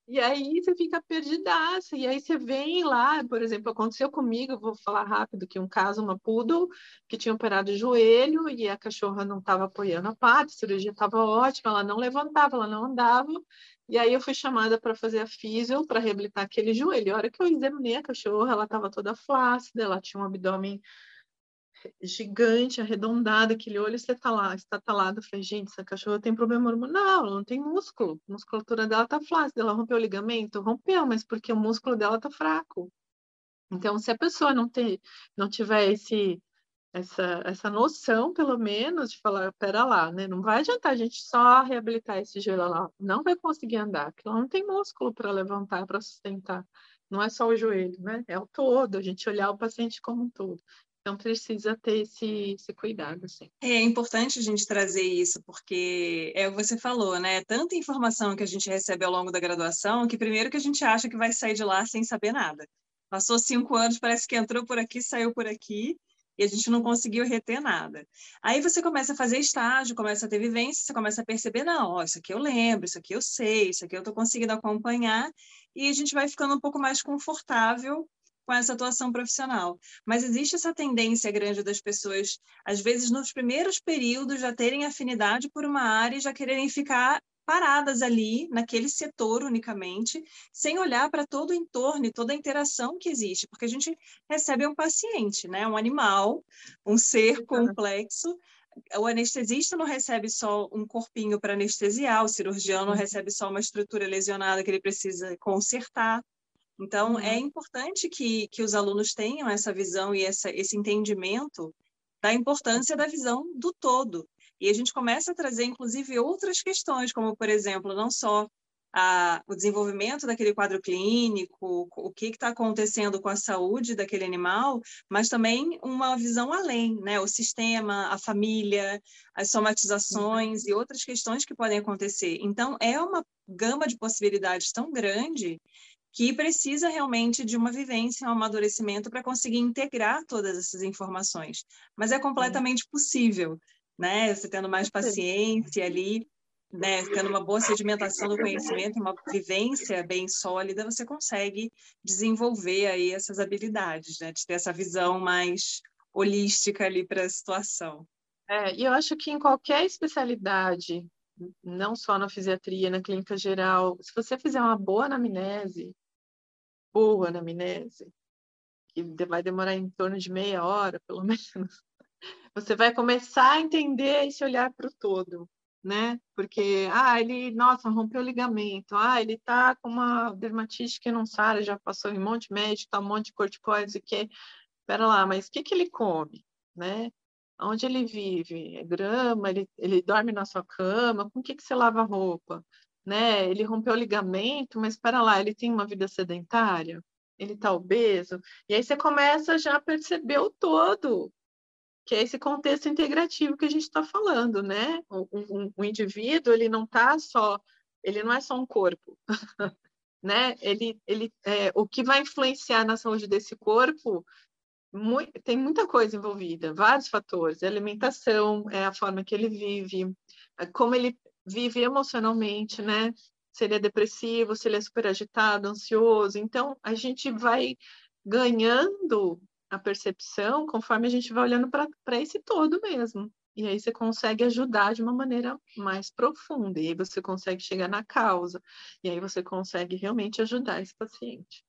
E aí você fica perdidaça, e aí você vem lá, por exemplo, aconteceu comigo, vou falar rápido, que um caso, uma poodle, que tinha operado o joelho, e a cachorra não estava apoiando a pata, a cirurgia estava ótima, ela não levantava, ela não andava, e aí eu fui chamada para fazer a físio, para reabilitar aquele joelho. A hora que eu examinei a cachorra, ela estava toda flácida, ela tinha um abdômen gigante, arredondada, aquele olho estatalado, estatalado. Eu falei, gente, essa cachorra tem problema hormonal, ela não tem músculo. A musculatura dela tá flácida, ela rompeu o ligamento? Rompeu, mas porque o músculo dela tá fraco. Então, se a pessoa não, ter, não tiver esse, essa, essa noção, pelo menos, de falar, pera lá, né? Não vai adiantar a gente só reabilitar esse joelho lá. Não vai conseguir andar, porque ela não tem músculo para levantar, para sustentar. Não é só o joelho, né? É o todo, a gente olhar o paciente como um todo. Então precisa ter esse, esse cuidado, assim. É importante a gente trazer isso, porque é o que você falou, né? Tanta informação que a gente recebe ao longo da graduação que primeiro que a gente acha que vai sair de lá sem saber nada. Passou cinco anos, parece que entrou por aqui, saiu por aqui, e a gente não conseguiu reter nada. Aí você começa a fazer estágio, começa a ter vivência, você começa a perceber, não, ó, isso aqui eu lembro, isso aqui eu sei, isso aqui eu estou conseguindo acompanhar, e a gente vai ficando um pouco mais confortável com essa atuação profissional. Mas existe essa tendência grande das pessoas, às vezes nos primeiros períodos, já terem afinidade por uma área e já quererem ficar paradas ali, naquele setor unicamente, sem olhar para todo o entorno e toda a interação que existe, porque a gente recebe um paciente, né? um animal, um ser complexo. O anestesista não recebe só um corpinho para anestesiar, o cirurgião não uhum. recebe só uma estrutura lesionada que ele precisa consertar. Então, é uhum. importante que, que os alunos tenham essa visão e essa, esse entendimento da importância da visão do todo. E a gente começa a trazer, inclusive, outras questões, como, por exemplo, não só a, o desenvolvimento daquele quadro clínico, o que está acontecendo com a saúde daquele animal, mas também uma visão além, né? O sistema, a família, as somatizações uhum. e outras questões que podem acontecer. Então, é uma gama de possibilidades tão grande que precisa realmente de uma vivência, um amadurecimento para conseguir integrar todas essas informações. Mas é completamente possível, né? Você tendo mais paciência ali, né? Tendo uma boa sedimentação do conhecimento, uma vivência bem sólida, você consegue desenvolver aí essas habilidades, né? De ter essa visão mais holística ali para a situação. É, e eu acho que em qualquer especialidade não só na fisiatria, na clínica geral, se você fizer uma boa anamnese, boa anamnese, que vai demorar em torno de meia hora, pelo menos, você vai começar a entender esse olhar para o todo, né? Porque, ah, ele, nossa, rompeu o ligamento, ah, ele tá com uma dermatite que não sara, já passou em um monte de médico, tá um monte de corticoides e que, pera lá, mas o que que ele come, né? Onde ele vive? É grama? Ele, ele dorme na sua cama? Com o que que você lava a roupa? Né? Ele rompeu o ligamento, mas para lá, ele tem uma vida sedentária? Ele está obeso? E aí você começa já a perceber o todo, que é esse contexto integrativo que a gente está falando, né? O, o, o, indivíduo, ele não está só, ele não é só um corpo, né? Ele, ele, é, o que vai influenciar na saúde desse corpo muito, tem muita coisa envolvida, vários fatores. Alimentação, é a forma que ele vive, é como ele vive emocionalmente, né? Se ele é depressivo, se ele é super agitado, ansioso. Então, a gente vai ganhando a percepção conforme a gente vai olhando para esse todo mesmo. E aí você consegue ajudar de uma maneira mais profunda, e aí você consegue chegar na causa, e aí você consegue realmente ajudar esse paciente.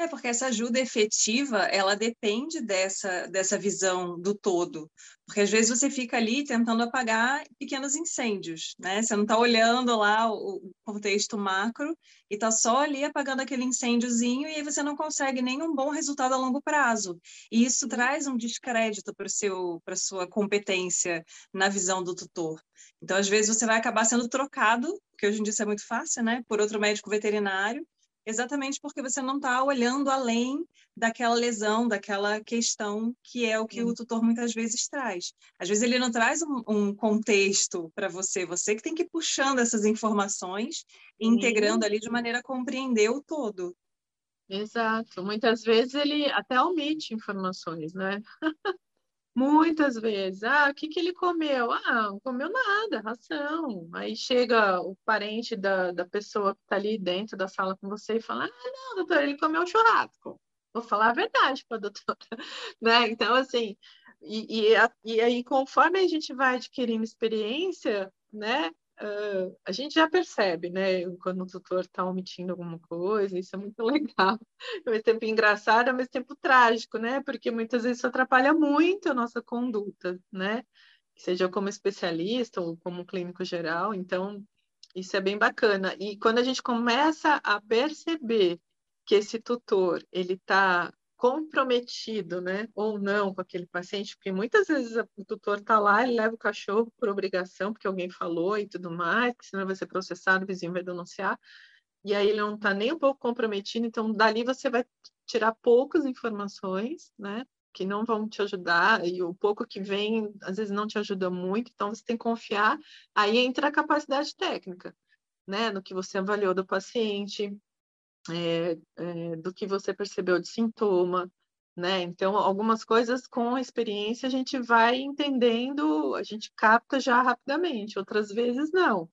É, porque essa ajuda efetiva, ela depende dessa, dessa visão do todo. Porque às vezes você fica ali tentando apagar pequenos incêndios, né? Você não está olhando lá o contexto macro e está só ali apagando aquele incêndiozinho e aí você não consegue nenhum bom resultado a longo prazo. E isso traz um descrédito para a sua competência na visão do tutor. Então, às vezes, você vai acabar sendo trocado, porque hoje em dia isso é muito fácil, né? Por outro médico veterinário, exatamente porque você não está olhando além daquela lesão, daquela questão que é o que o tutor muitas vezes traz. Às vezes ele não traz um, um contexto para você, você que tem que ir puxando essas informações e integrando ali de maneira a compreender o todo. Exato. Muitas vezes ele até omite informações, né? Muitas vezes. Ah, o que, que ele comeu? Ah, não comeu nada, ração. Aí chega o parente da, da pessoa que está ali dentro da sala com você e fala: Ah, não, doutor, ele comeu churrasco. Vou falar a verdade para a doutora. né? Então, assim, e, e, e aí, conforme a gente vai adquirindo experiência, né, uh, a gente já percebe, né, quando o tutor está omitindo alguma coisa, isso é muito legal. Ao mesmo tempo engraçado, ao mesmo tempo trágico, né, porque muitas vezes isso atrapalha muito a nossa conduta, né, seja como especialista ou como clínico geral, então isso é bem bacana. E quando a gente começa a perceber que esse tutor ele está comprometido, né, ou não com aquele paciente, porque muitas vezes o tutor está lá, ele leva o cachorro por obrigação, porque alguém falou e tudo mais, que senão vai ser processado, o vizinho vai denunciar, e aí ele não está nem um pouco comprometido, então dali você vai tirar poucas informações, né, que não vão te ajudar, e o pouco que vem, às vezes não te ajuda muito, então você tem que confiar, aí entra a capacidade técnica, né, no que você avaliou do paciente, é, é, do que você percebeu de sintoma, né? Então, algumas coisas com a experiência a gente vai entendendo, a gente capta já rapidamente, outras vezes não.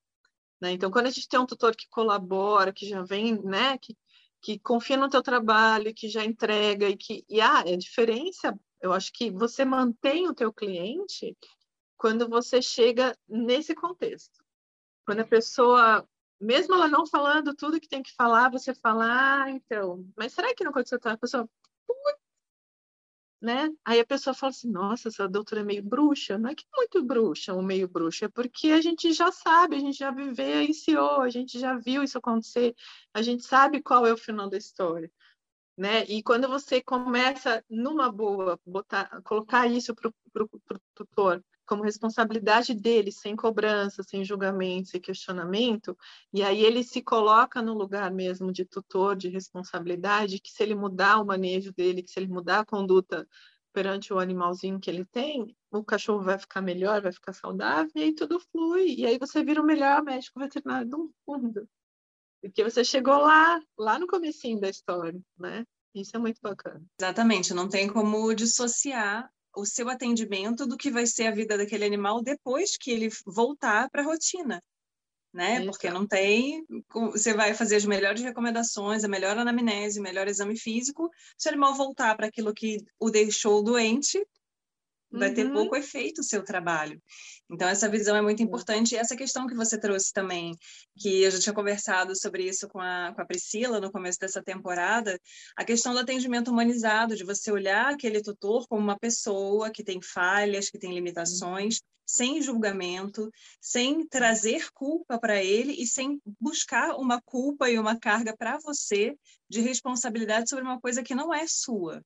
Né? Então, quando a gente tem um tutor que colabora, que já vem, né, que, que confia no teu trabalho, que já entrega e que e ah, a diferença, eu acho que você mantém o teu cliente quando você chega nesse contexto. Quando a pessoa mesmo ela não falando tudo que tem que falar, você fala, ah, então, mas será que não aconteceu tal? A pessoa, né? Aí a pessoa fala assim, nossa, essa doutora é meio bruxa. Não é que é muito bruxa ou meio bruxa, é porque a gente já sabe, a gente já vivenciou, a gente já viu isso acontecer, a gente sabe qual é o final da história. Né? E quando você começa, numa boa, botar, colocar isso para o tutor, como responsabilidade dele, sem cobrança, sem julgamento, sem questionamento, e aí ele se coloca no lugar mesmo de tutor, de responsabilidade, que se ele mudar o manejo dele, que se ele mudar a conduta perante o animalzinho que ele tem, o cachorro vai ficar melhor, vai ficar saudável, e aí tudo flui, e aí você vira o melhor médico veterinário do mundo. Porque você chegou lá, lá no comecinho da história, né? Isso é muito bacana. Exatamente, não tem como dissociar o seu atendimento do que vai ser a vida daquele animal depois que ele voltar para a rotina. Né? Porque não tem, você vai fazer as melhores recomendações, a melhor anamnese, o melhor exame físico. Se o animal voltar para aquilo que o deixou doente, vai ter uhum. pouco efeito o seu trabalho. Então, essa visão é muito importante. E essa questão que você trouxe também, que eu já tinha conversado sobre isso com a, com a Priscila no começo dessa temporada, a questão do atendimento humanizado, de você olhar aquele tutor como uma pessoa que tem falhas, que tem limitações, sem julgamento, sem trazer culpa para ele e sem buscar uma culpa e uma carga para você de responsabilidade sobre uma coisa que não é sua.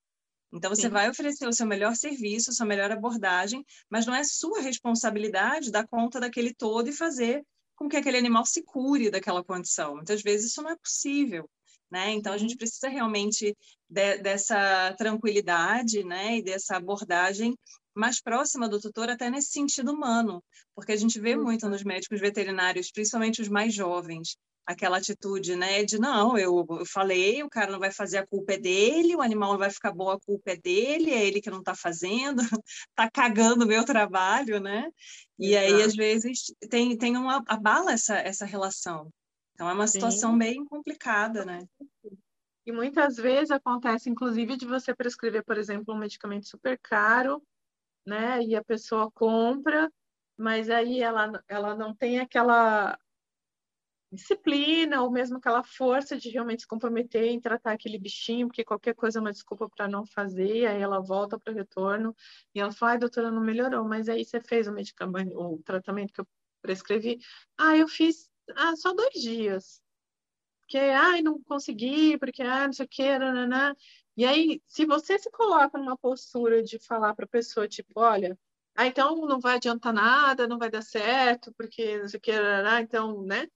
Então, você Sim. vai oferecer o seu melhor serviço, a sua melhor abordagem, mas não é sua responsabilidade dar conta daquele todo e fazer com que aquele animal se cure daquela condição. Muitas vezes isso não é possível. Né? Então, a gente precisa realmente de, dessa tranquilidade né? e dessa abordagem mais próxima do tutor, até nesse sentido humano, porque a gente vê muito nos médicos veterinários, principalmente os mais jovens, aquela atitude, né, de não, eu, eu falei, o cara não vai fazer a culpa é dele, o animal não vai ficar bom, a culpa é dele, é ele que não está fazendo, está cagando o meu trabalho, né? E Exato. aí às vezes tem tem uma abala essa essa relação. Então é uma situação Sim. bem complicada, né? E muitas vezes acontece, inclusive, de você prescrever, por exemplo, um medicamento super caro, né? E a pessoa compra, mas aí ela, ela não tem aquela disciplina ou mesmo aquela força de realmente se comprometer em tratar aquele bichinho, porque qualquer coisa é uma desculpa para não fazer, aí ela volta para o retorno e ela fala, ai, doutora, não melhorou, mas aí você fez o medicamento, o tratamento que eu prescrevi, ah, eu fiz ah, só dois dias, porque, ai, não consegui, porque, ah, não sei o que, nananã. E aí, se você se coloca numa postura de falar para a pessoa, tipo, olha, ah, então não vai adiantar nada, não vai dar certo, porque não sei o que, então, né?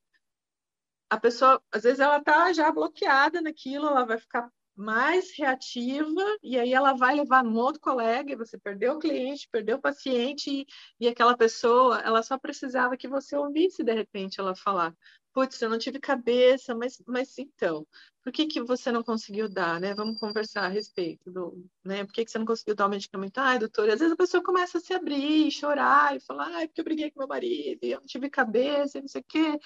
A pessoa, às vezes, ela tá já bloqueada naquilo, ela vai ficar mais reativa e aí ela vai levar no outro colega e você perdeu o cliente, perdeu o paciente e, e aquela pessoa, ela só precisava que você ouvisse de repente ela falar putz, eu não tive cabeça, mas, mas então, por que, que você não conseguiu dar, né? Vamos conversar a respeito do, né? Por que, que você não conseguiu dar o medicamento? Ai, doutor, às vezes a pessoa começa a se abrir, chorar e falar, ai, porque eu briguei com meu marido, eu não tive cabeça, não sei o quê.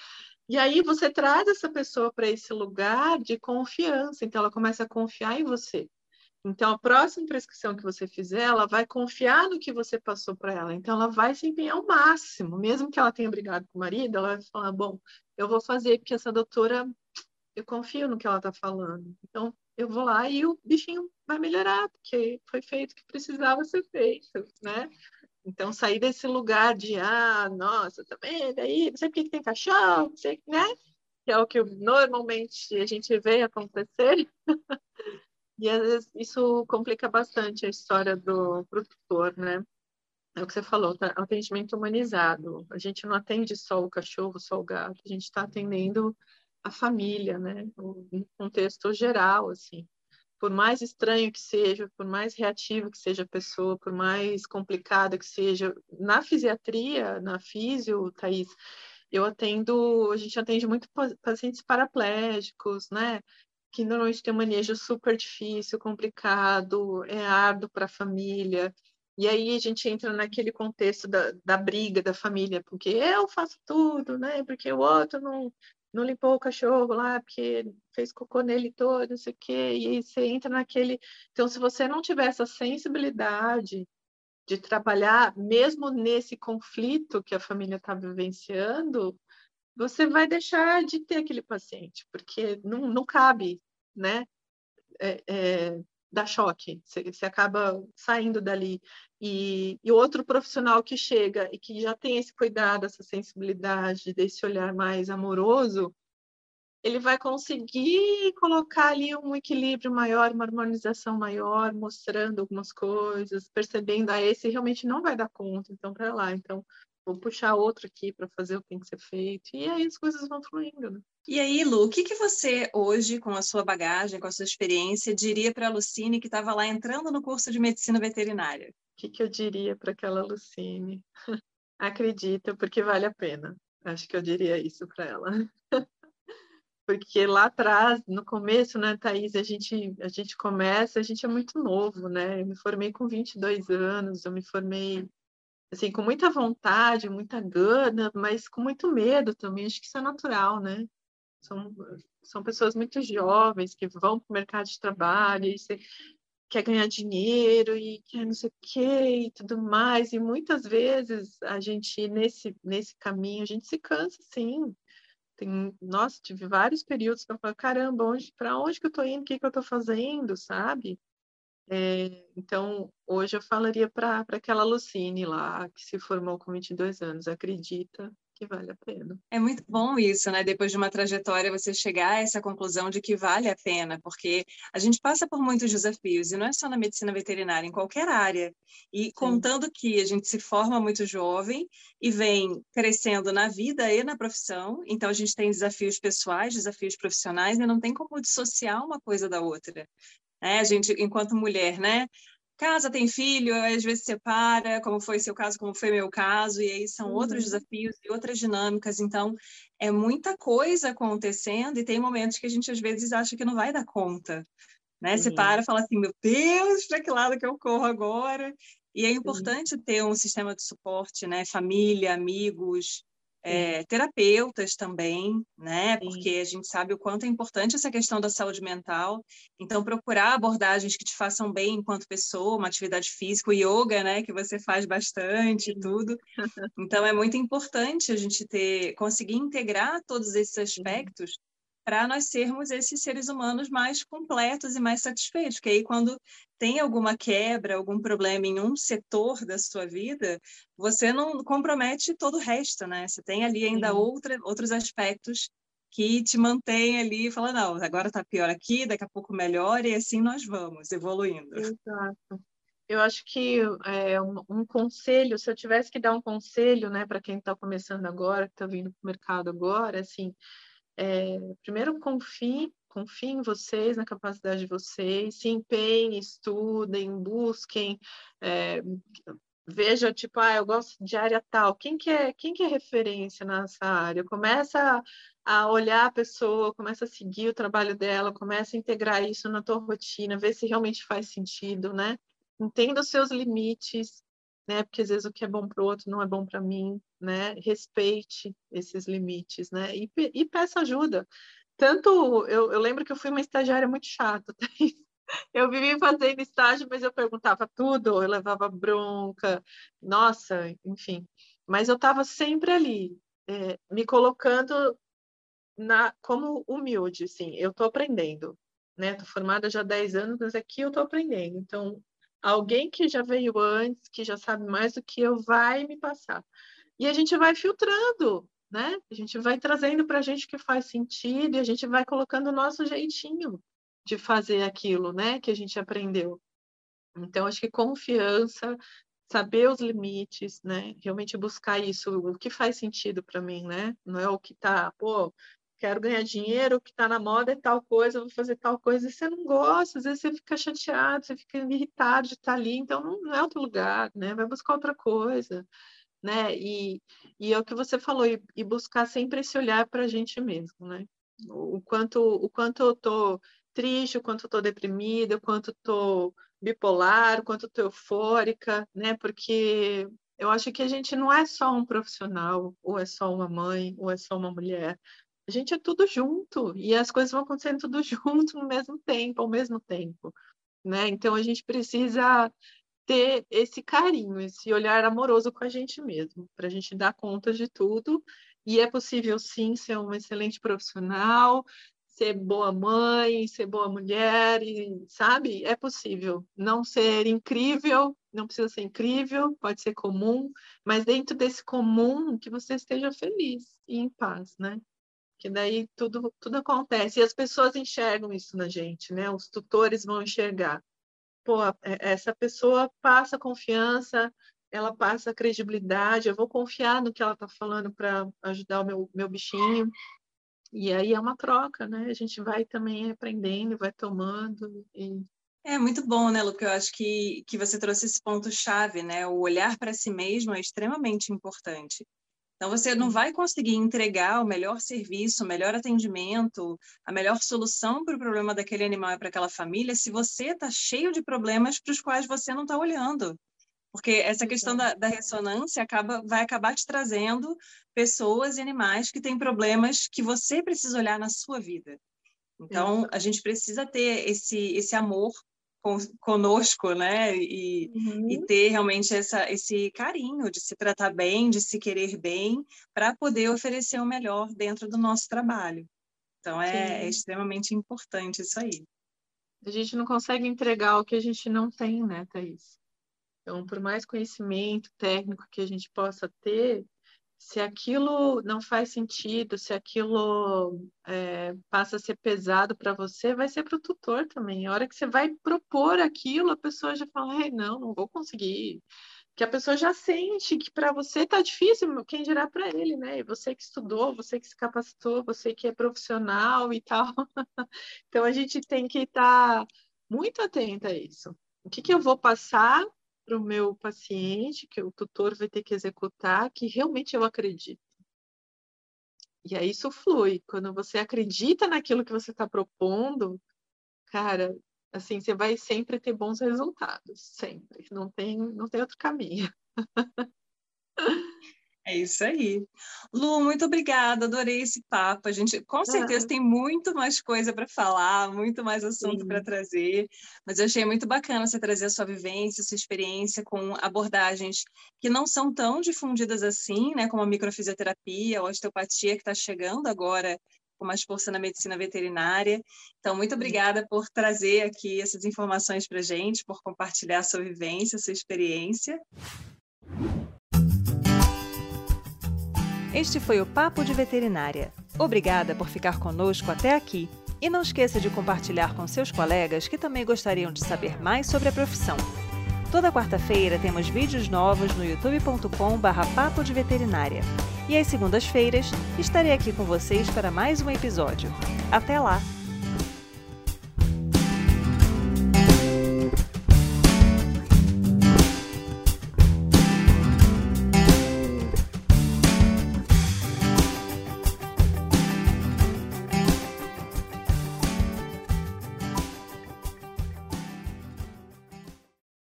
E aí você traz essa pessoa para esse lugar de confiança, então ela começa a confiar em você. Então, a próxima prescrição que você fizer, ela vai confiar no que você passou para ela. Então, ela vai se empenhar ao máximo. Mesmo que ela tenha brigado com o marido, ela vai falar: bom, eu vou fazer, porque essa doutora, eu confio no que ela está falando. Então, eu vou lá e o bichinho vai melhorar, porque foi feito o que precisava ser feito, né? Então, sair desse lugar de, ah, nossa, tá vendo aí, não sei por que tem cachorro, não sei, né? Que é o que normalmente a gente vê acontecer. e às vezes isso complica bastante a história do produtor, né? É o que você falou, tá? atendimento humanizado. A gente não atende só o cachorro, só o gato, a gente está atendendo a família, né? No contexto geral, assim por mais estranho que seja, por mais reativo que seja a pessoa, por mais complicada que seja, na fisiatria, na físio, Thaís, eu atendo, a gente atende muito pacientes paraplégicos, né? Que normalmente tem um manejo super difícil, complicado, é árduo para a família. E aí a gente entra naquele contexto da, da briga da família, porque eu faço tudo, né? Porque o outro não, não limpou o cachorro lá porque fez cocô nele todo, não sei o quê, e aí você entra naquele. Então, se você não tiver essa sensibilidade de trabalhar, mesmo nesse conflito que a família está vivenciando, você vai deixar de ter aquele paciente, porque não, não cabe, né? É, é, dá choque, você, você, acaba saindo dali. E, e outro profissional que chega e que já tem esse cuidado, essa sensibilidade, desse olhar mais amoroso, ele vai conseguir colocar ali um equilíbrio maior, uma harmonização maior, mostrando algumas coisas, percebendo, ah, esse realmente não vai dar conta, então para lá. Então, vou puxar outro aqui para fazer o que tem que ser feito. E aí as coisas vão fluindo. Né? E aí, Lu, o que, que você hoje, com a sua bagagem, com a sua experiência, diria para a Lucine que estava lá entrando no curso de medicina veterinária? O que, que eu diria para aquela Lucine? Acredita, porque vale a pena. Acho que eu diria isso para ela. porque lá atrás, no começo, né, Thaís, a gente, a gente começa, a gente é muito novo, né? Eu me formei com 22 anos, eu me formei assim, com muita vontade, muita gana, mas com muito medo também. Acho que isso é natural, né? São, são pessoas muito jovens que vão para o mercado de trabalho. E você... quer ganhar dinheiro e quer não sei o quê e tudo mais. E muitas vezes a gente, nesse, nesse caminho, a gente se cansa, sim. Tem, nossa, tive vários períodos que eu caramba, para onde que eu estou indo? O que, que eu estou fazendo, sabe? É, então, hoje eu falaria para aquela Lucine lá, que se formou com 22 anos, acredita que vale a pena. É muito bom isso, né? Depois de uma trajetória, você chegar a essa conclusão de que vale a pena, porque a gente passa por muitos desafios, e não é só na medicina veterinária, em qualquer área. E Sim. contando que a gente se forma muito jovem e vem crescendo na vida e na profissão, então a gente tem desafios pessoais, desafios profissionais, e não tem como dissociar uma coisa da outra. É, a gente, enquanto mulher, né? Casa, tem filho, às vezes separa, como foi seu caso, como foi meu caso, e aí são uhum. outros desafios e outras dinâmicas. Então, é muita coisa acontecendo e tem momentos que a gente às vezes acha que não vai dar conta. Né? Você para e fala assim, meu Deus, para que lado que eu corro agora? E é importante Sim. ter um sistema de suporte, né? Família, amigos, é, terapeutas também, né? Sim. Porque a gente sabe o quanto é importante essa questão da saúde mental. Então, procurar abordagens que te façam bem enquanto pessoa, uma atividade física, o yoga, né? Que você faz bastante, Sim. tudo. Então, é muito importante a gente ter, conseguir integrar todos esses aspectos para nós sermos esses seres humanos mais completos e mais satisfeitos. Porque aí, quando tem alguma quebra, algum problema em um setor da sua vida, você não compromete todo o resto, né? Você tem ali ainda outra, outros aspectos que te mantém ali e fala, não, agora está pior aqui, daqui a pouco melhor, e assim nós vamos evoluindo. Exato. Eu acho que é, um, um, conselho, se eu tivesse que dar um conselho, né, para quem está começando agora, que está vindo para o mercado agora, assim, é, primeiro confie, confie em vocês, na capacidade de vocês, se empenhem, estudem, busquem, é, veja, tipo, ah, eu gosto de área tal, quem que é, quem que é referência nessa área? Começa a, a olhar a pessoa, começa a seguir o trabalho dela, começa a integrar isso na tua rotina, ver se realmente faz sentido, né? Entenda os seus limites, né? Porque às vezes o que é bom para o outro não é bom para mim, né? Respeite esses limites, né? E, e peça ajuda. Tanto eu, eu, lembro que eu fui uma estagiária muito chata. Eu vivia fazendo estágio, mas eu perguntava tudo, eu levava bronca, nossa, enfim. Mas eu estava sempre ali, é, me colocando na, como humilde, assim, eu estou aprendendo, né? Estou formada já há 10 anos, mas aqui eu estou aprendendo. Então, alguém que já veio antes, que já sabe mais do que eu, vai me passar. E a gente vai filtrando, né? A gente vai trazendo para a gente que faz sentido e a gente vai colocando o nosso jeitinho de fazer aquilo, né? Que a gente aprendeu. Então, acho que confiança, saber os limites, né? Realmente buscar isso, o que faz sentido para mim, né? Não é o que tá, pô, quero ganhar dinheiro, o que está na moda é tal coisa, vou fazer tal coisa, e você não gosta, às vezes você fica chateado, você fica irritado de estar tá ali, então não é outro lugar, né? Vai buscar outra coisa, né? E, e é o que você falou, e, e buscar sempre esse olhar para a gente mesmo, né? O quanto, o quanto eu tô triste, o quanto eu tô deprimida, o quanto eu tô bipolar, o quanto eu tô eufórica, né? Porque eu acho que a gente não é só um profissional, ou é só uma mãe, ou é só uma mulher. A gente é tudo junto e as coisas vão acontecendo tudo junto no mesmo tempo, ao mesmo tempo, né? Então a gente precisa ter esse carinho, esse olhar amoroso com a gente mesmo, para a gente dar conta de tudo. E é possível sim ser uma excelente profissional, ser boa mãe, ser boa mulher, e, sabe? É possível. Não ser incrível, não precisa ser incrível, pode ser comum, mas dentro desse comum que você esteja feliz e em paz, né? que daí tudo, tudo acontece. E as pessoas enxergam isso na gente, né? Os tutores vão enxergar. Pô, é, essa pessoa passa confiança, ela passa credibilidade, eu vou confiar no que ela está falando para ajudar o meu, meu bichinho. E aí é uma troca, né? A gente vai também aprendendo, vai tomando. E... É muito bom, né, Luca? Eu acho que, que você trouxe esse ponto-chave, né? O olhar para si mesmo é extremamente importante. Então, você não vai conseguir entregar o melhor serviço, o melhor atendimento, a melhor solução para o problema daquele animal e para aquela família se você está cheio de problemas para os quais você não está olhando. Porque essa questão da, da, ressonância acaba, vai acabar te trazendo pessoas e animais que têm problemas que você precisa olhar na sua vida. Então, a gente precisa ter esse, esse amor conosco, né? E, uhum. e ter realmente essa, esse carinho de se tratar bem, de se querer bem, para poder oferecer o melhor dentro do nosso trabalho. Então, é, é, extremamente importante isso aí. A gente não consegue entregar o que a gente não tem, né, Thaís? Então, por mais conhecimento técnico que a gente possa ter, se aquilo não faz sentido, se aquilo é, passa a ser pesado para você, vai ser para o tutor também. A hora que você vai propor aquilo, a pessoa já fala: hey, não, não vou conseguir. Que a pessoa já sente que para você está difícil, quem dirá para ele, né? E você que estudou, você que se capacitou, você que é profissional e tal. então a gente tem que estar tá muito atenta a isso. O que, que eu vou passar para o meu paciente, que o tutor vai ter que executar, que realmente eu acredito. E aí isso flui. Quando você acredita naquilo que você está propondo, cara, assim, você vai sempre ter bons resultados, sempre. Não tem, não tem outro caminho. É isso aí. Lu, muito obrigada, adorei esse papo. A gente com certeza ah. tem muito mais coisa para falar, muito mais assunto para trazer, mas eu achei muito bacana você trazer a sua vivência, a sua experiência com abordagens que não são tão difundidas assim, né, como a microfisioterapia a osteopatia que está chegando agora com mais força na medicina veterinária. Então, muito obrigada por trazer aqui essas informações para a gente, por compartilhar a sua vivência, a sua experiência. Este foi o Papo de Veterinária. Obrigada por ficar conosco até aqui. E não esqueça de compartilhar com seus colegas que também gostariam de saber mais sobre a profissão. Toda quarta-feira temos vídeos novos no youtube.com/barra Papo de Veterinária. E às segundas-feiras estarei aqui com vocês para mais um episódio. Até lá!